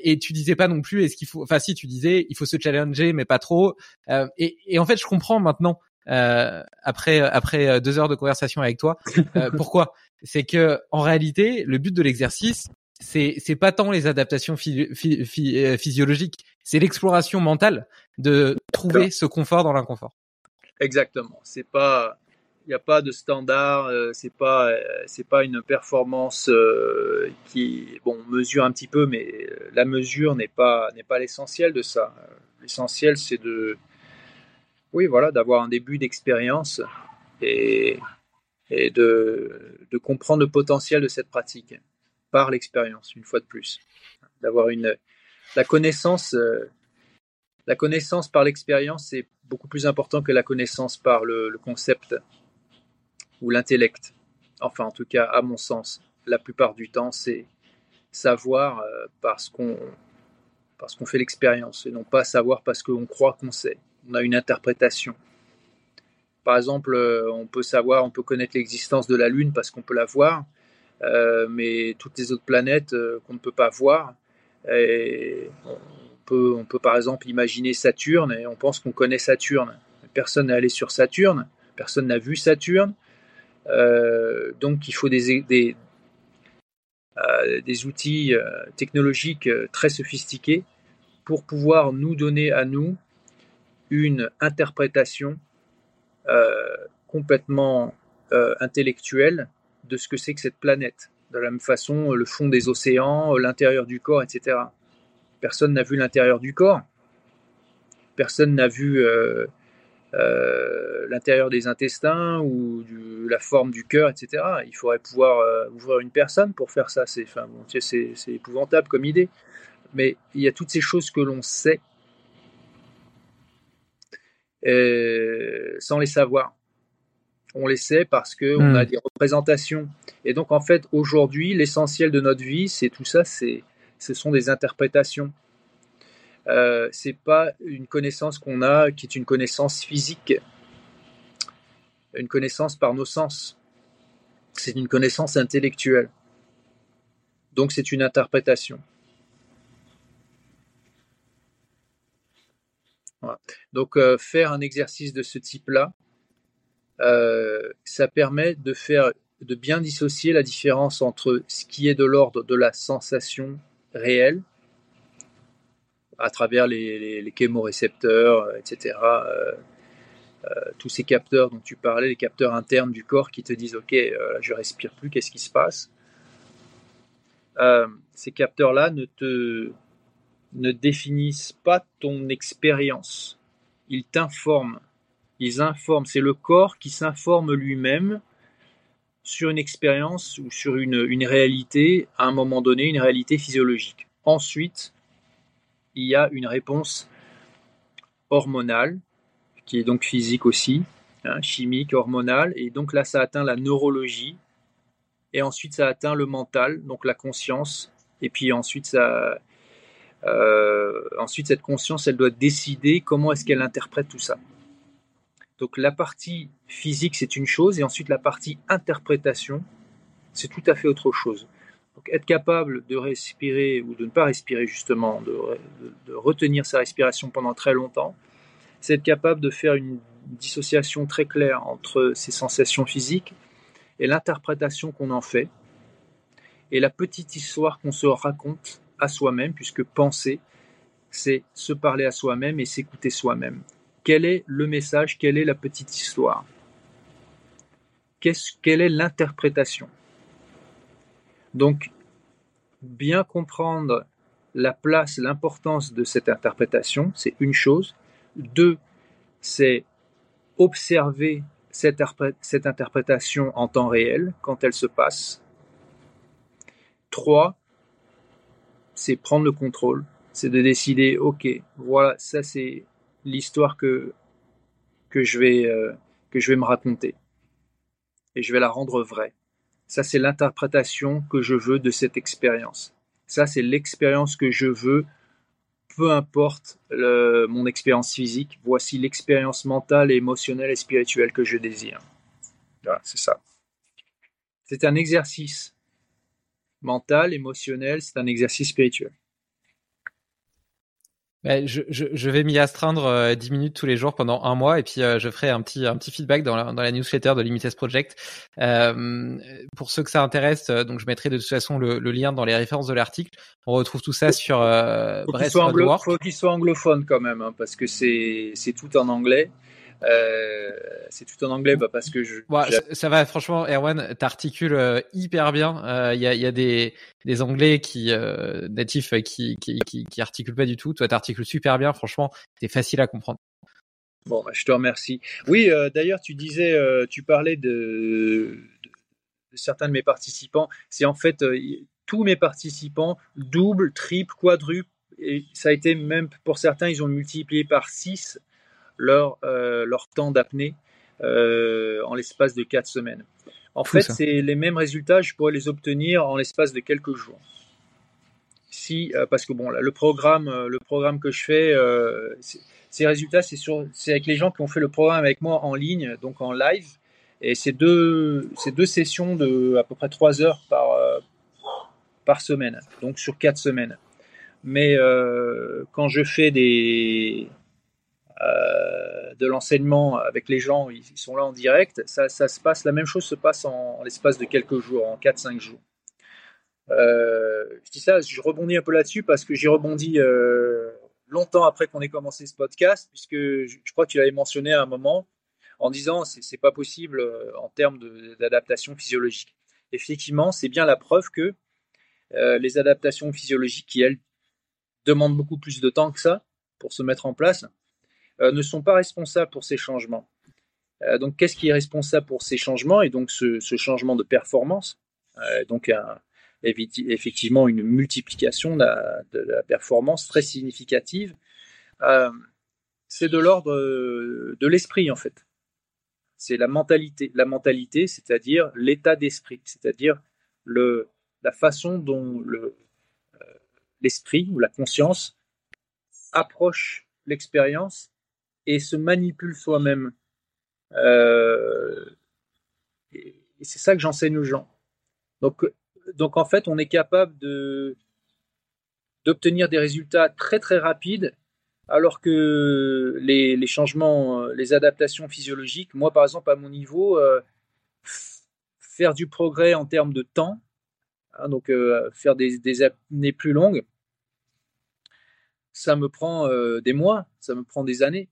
Speaker 2: et tu disais pas non plus, est-ce qu'il faut, enfin si tu disais, il faut se challenger, mais pas trop. Euh, et, et, en fait, je comprends maintenant. Euh, après après euh, deux heures de conversation avec toi, euh, pourquoi? C'est que en réalité, le but de l'exercice, c'est c'est pas tant les adaptations physiologiques, c'est l'exploration mentale de trouver ce confort dans l'inconfort.
Speaker 3: Exactement. C'est pas il n'y a pas de standard, euh, c'est pas euh, c'est pas une performance euh, qui bon mesure un petit peu, mais la mesure n'est pas n'est pas l'essentiel de ça. L'essentiel c'est de oui voilà d'avoir un début d'expérience et et de, de comprendre le potentiel de cette pratique par l'expérience une fois de plus, d'avoir une la connaissance la connaissance par l'expérience c'est beaucoup plus important que la connaissance par le, concept ou l'intellect. Enfin, en tout cas, à mon sens, la plupart du temps, c'est savoir euh, parce qu'on fait l'expérience et non pas savoir parce qu'on croit qu'on sait. On a une interprétation. Par exemple, euh, on peut savoir, on peut connaître l'existence de la Lune parce qu'on peut la voir, euh, mais toutes les autres planètes qu'on ne peut pas voir. On peut, par exemple imaginer Saturne et on pense qu'on connaît Saturne. Personne n'est allé sur Saturne, personne n'a vu Saturne, euh, donc il faut des, euh, outils euh, technologiques très sophistiqués pour pouvoir nous donner à nous une interprétation complètement intellectuelle de ce que c'est que cette planète. De la même façon, le fond des océans, l'intérieur du corps, etc. Personne n'a vu l'intérieur du corps. Personne n'a vu euh, l'intérieur des intestins ou la forme du cœur, etc. Il faudrait pouvoir euh, ouvrir une personne pour faire ça. C'est épouvantable comme idée. Mais il y a toutes ces choses que l'on sait euh, sans les savoir. On les sait parce qu'on a hmm. des représentations. Et donc, en fait, aujourd'hui, l'essentiel de notre vie, c'est tout ça, c'est, ce sont des interprétations. Euh, c'est pas une connaissance qu'on a qui est une connaissance physique, une connaissance par nos sens. C'est une connaissance intellectuelle. Donc, c'est une interprétation. Donc, euh, faire un exercice de ce type-là, ça permet de faire, de bien dissocier la différence entre ce qui est de l'ordre de la sensation réelle, à travers les, les, chémorécepteurs, etc. Euh, tous ces capteurs dont tu parlais, les capteurs internes du corps qui te disent OK, je respire plus, qu'est-ce qui se passe? Ces capteurs-là ne te ne définissent pas ton expérience. Ils t'informent. Ils informent. C'est le corps qui s'informe lui-même sur une expérience ou sur une, une, réalité, à un moment donné, une réalité physiologique. Ensuite, il y a une réponse hormonale, qui est donc physique aussi, hein, chimique, hormonale, et donc là, ça atteint la neurologie, et ensuite, ça atteint le mental, donc la conscience, et puis ensuite, ça, euh, ensuite, cette conscience, elle doit décider comment est-ce qu'elle interprète tout ça. Donc la partie physique, c'est une chose, et ensuite la partie interprétation, c'est tout à fait autre chose. Donc être capable de respirer ou de ne pas respirer justement, de, retenir sa respiration pendant très longtemps, c'est être capable de faire une dissociation très claire entre ces sensations physiques et l'interprétation qu'on en fait, et la petite histoire qu'on se raconte à soi-même, puisque penser, c'est se parler à soi-même et s'écouter soi-même. Quel est le message Quelle est la petite histoire? Quelle est l'interprétation? Donc, bien comprendre la place, l'importance de cette interprétation, c'est une chose. Deux, c'est observer cette, cette, interprétation en temps réel quand elle se passe. Trois, c'est prendre le contrôle, c'est de décider, ok, voilà, ça c'est l'histoire que, que, je vais, euh, que je vais me raconter. Et je vais la rendre vraie. Ça c'est l'interprétation que je veux de cette expérience. Ça c'est l'expérience que je veux, peu importe mon expérience physique. Voici l'expérience mentale, émotionnelle et spirituelle que je désire. Voilà, c'est ça. C'est un exercice mental, émotionnel, c'est un exercice spirituel.
Speaker 2: Je, vais m'y astreindre 10 euh, minutes tous les jours pendant un mois et puis euh, je ferai un petit un petit feedback dans la, dans la newsletter de Limitless Project. Euh, pour ceux que ça intéresse, donc je mettrai de toute façon le, lien dans les références de l'article. On retrouve tout ça sur euh,
Speaker 3: faut faut qu'il soit anglophone quand même hein, parce que c'est tout en anglais. Euh, c'est tout en anglais bah, parce que je.
Speaker 2: ça, va, franchement, Erwan, t'articules euh, hyper bien. Euh, il y, a, y, a, des, des Anglais qui natifs qui, qui, qui, qui, articulent pas du tout. Toi, t'articules super bien. Franchement, c'est facile à comprendre.
Speaker 3: Bon, bah, je te remercie. Oui, d'ailleurs, tu disais, tu parlais de, de, certains de mes participants. C'est en fait tous mes participants, double, triple, quadruple, et ça a été même pour certains, ils ont multiplié par 6 leur, euh, leur temps d'apnée euh, en l'espace de 4 semaines. En fait, c'est les mêmes résultats, je pourrais les obtenir en l'espace de quelques jours. Si, euh, parce que bon, là, le programme, le programme que je fais, ces résultats, c'est avec les gens qui ont fait le programme avec moi en ligne, donc en live, et c'est deux, c'est deux sessions de à peu près 3 heures par, par semaine, donc sur 4 semaines. Mais quand je fais des, de l'enseignement avec les gens, ils, sont là en direct, ça, se passe, la même chose se passe en, l'espace de quelques jours, en 4-5 jours. Euh, je dis ça, je rebondis un peu là-dessus parce que j'ai rebondi euh, longtemps après qu'on ait commencé ce podcast, puisque je, crois que tu l'avais mentionné à un moment en disant c'est, c'est pas possible en termes d'adaptation physiologique. Effectivement, c'est bien la preuve que les adaptations physiologiques qui elles demandent beaucoup plus de temps que ça pour se mettre en place, euh, ne sont pas responsables pour ces changements. Euh, donc, qu'est-ce qui est responsable pour ces changements et donc ce, changement de performance? Euh, Donc, effectivement, une multiplication de la, performance très significative. c'est de l'ordre de l'esprit, en fait. c'est la mentalité. La mentalité, c'est-à-dire l'état d'esprit, c'est-à-dire la façon dont le, euh, l'esprit ou la conscience approche l'expérience et se manipule soi-même. Euh, et, c'est ça que j'enseigne aux gens. Donc, donc en fait, on est capable de d'obtenir des résultats très très rapides, alors que les, les, changements, les adaptations physiologiques, moi par exemple à mon niveau, euh, faire du progrès en termes de temps, hein, donc euh, faire des, des, années plus longues, ça me prend des mois, ça me prend des années,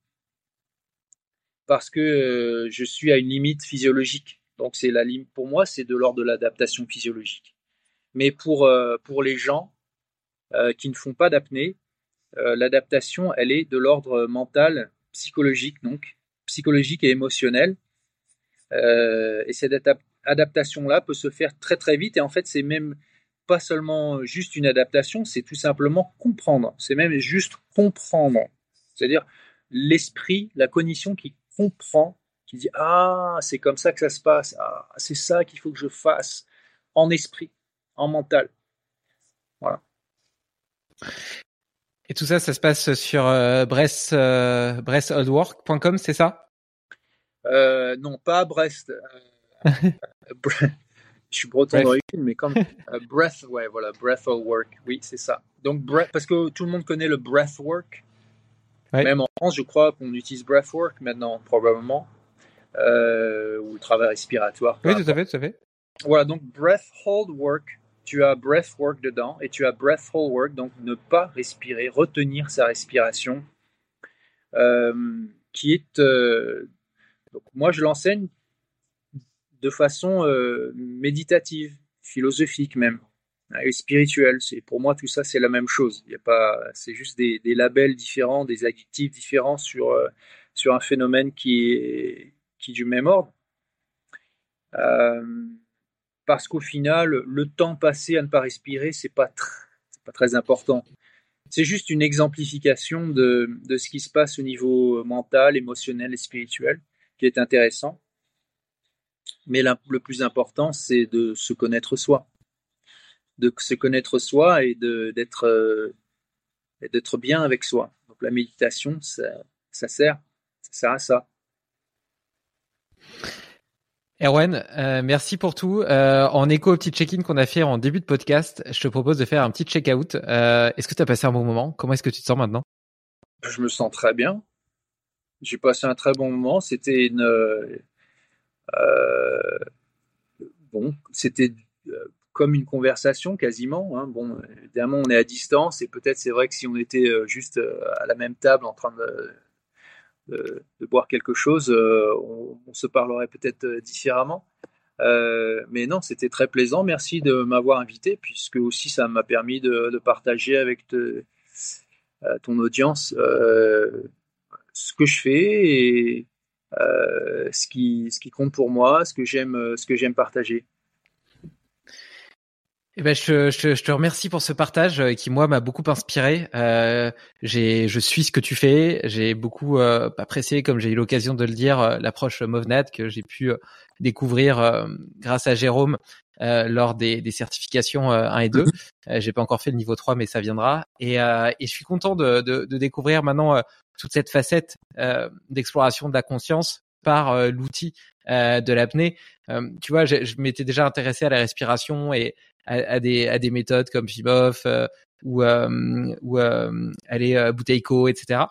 Speaker 3: parce que je suis à une limite physiologique. Donc c'est la limite pour moi, c'est de l'ordre de l'adaptation physiologique. Mais pour, pour les gens, euh, qui ne font pas d'apnée, euh, l'adaptation, elle est de l'ordre mental, psychologique, donc psychologique et émotionnel. Euh, et cette adaptation-là peut se faire très très vite. Et en fait, c'est même pas seulement juste une adaptation, c'est tout simplement comprendre. C'est même juste comprendre. C'est-à-dire l'esprit, la cognition qui comprend, qui dit Ah, c'est comme ça que ça se passe. Ah, c'est ça qu'il faut que je fasse en esprit, en mental. Voilà.
Speaker 2: Et tout ça, ça se passe sur euh, Brest, euh, c'est ça?
Speaker 3: Euh, Non, pas Brest. Euh, je suis breton d'origine, mais comme Breath, ouais, voilà, Breath Work, oui, c'est ça. Donc, parce que tout le monde connaît le Même en France, je crois qu'on utilise Breathwork maintenant, probablement, ou le travail respiratoire.
Speaker 2: Oui, tout à fait, tout à fait.
Speaker 3: Voilà, donc Breath Hold Work, tu as breathwork dedans et tu as breathful work, donc ne pas respirer, retenir sa respiration, euh, qui est, euh, donc moi je l'enseigne de façon euh, méditative, philosophique même, et spirituelle. C'est pour moi tout ça c'est la même chose. Il a pas, c'est juste des, labels différents, des adjectifs différents sur sur un phénomène qui est qui du même ordre parce qu'au final, le temps passé à ne pas respirer, c'est pas, pas très important. C'est juste une exemplification de, de, ce qui se passe au niveau mental, émotionnel et spirituel, qui est intéressant. Mais le plus important, c'est de se connaître soi. De se connaître soi et d'être euh, d'être bien avec soi. Donc la méditation, ça, ça sert, ça sert à ça.
Speaker 2: Erwan, euh, merci pour tout. Euh, en écho au petit check-in qu'on a fait en début de podcast, je te propose de faire un petit check-out. Euh, est-ce que tu as passé un bon moment? Comment est-ce que tu te sens maintenant?
Speaker 3: Je me sens très bien. J'ai passé un très bon moment. C'était une bon, c'était comme une conversation quasiment. Hein. Bon, évidemment, on est à distance et peut-être c'est vrai que si on était juste à la même table en train de boire quelque chose, euh, on, se parlerait peut-être euh, différemment. Euh, mais non, c'était très plaisant. Merci de m'avoir invité, puisque aussi ça m'a permis de, partager avec ton audience ce que je fais et ce, qui, ce qui compte pour moi, ce que j'aime, ce que j'aime partager.
Speaker 2: Eh ben, je, je, je, te remercie pour ce partage euh, qui moi m'a beaucoup inspiré. Euh, j'ai, je suis ce que tu fais. J'ai beaucoup euh, apprécié, comme j'ai eu l'occasion de le dire, euh, l'approche Movnat que j'ai pu découvrir grâce à Jérôme lors des, des certifications 1 et 2. j'ai pas encore fait le niveau 3, mais ça viendra. Et, et je suis content de, de, de découvrir maintenant toute cette facette d'exploration de la conscience par l'outil de l'apnée. tu vois, je, je m'étais déjà intéressé à la respiration et à, des, à des méthodes comme Fibov euh, ou, euh, ou euh, aller Bouteiko, etc.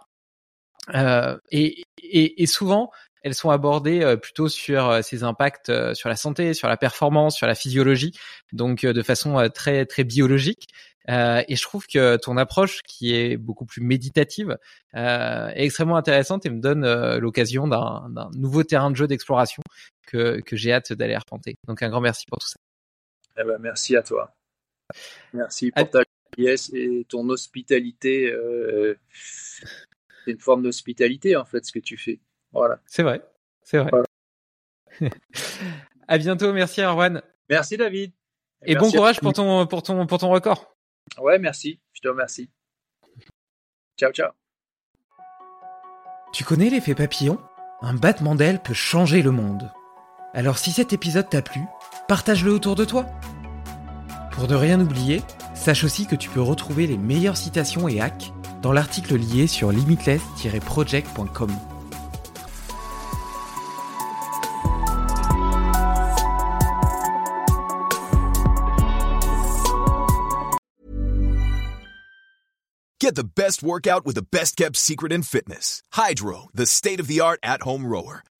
Speaker 2: Et, et, et, souvent, elles sont abordées plutôt sur ces impacts sur la santé, sur la performance, sur la physiologie, donc de façon très très biologique. Euh, et je trouve que ton approche, qui est beaucoup plus méditative, euh, est extrêmement intéressante et me donne l'occasion d'un nouveau terrain de jeu d'exploration que, que j'ai hâte d'aller arpenter. Donc un grand merci pour tout ça.
Speaker 3: Eh ben, merci à toi. Merci pour ta pièce et ton hospitalité. Euh, c'est une forme d'hospitalité, en fait, ce que tu fais. Voilà.
Speaker 2: C'est vrai. C'est vrai. à bientôt. Merci, Arwan.
Speaker 3: Merci, David.
Speaker 2: Et, bon courage pour ton, pour, ton, pour ton record.
Speaker 3: Ouais, merci. Je te remercie. Ciao, ciao.
Speaker 2: Tu connais l'effet papillon? Un battement d'aile peut changer le monde. Alors si cet épisode t'a plu, partage-le autour de toi. Pour ne rien oublier, sache aussi que tu peux retrouver les meilleures citations et hacks dans l'article lié sur limitless-project.com.
Speaker 4: Get the best workout with the best kept secret in fitness. Hydro, the state of the art at home rower.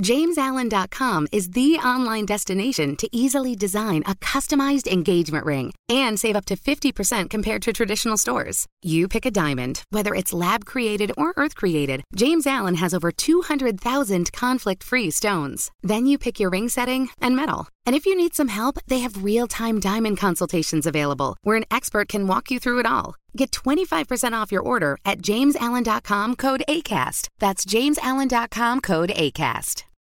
Speaker 5: JamesAllen.com is the online destination to easily design a customized engagement ring and save up to 50% compared to traditional stores. You pick a diamond, whether it's lab created or earth created, James Allen has over 200,000 conflict free stones. Then you pick your ring setting and metal. And if you need some help, they have real time diamond consultations available where an expert can walk you through it all. Get 25% off your order at jamesallen.com code ACAST. That's jamesallen.com code ACAST.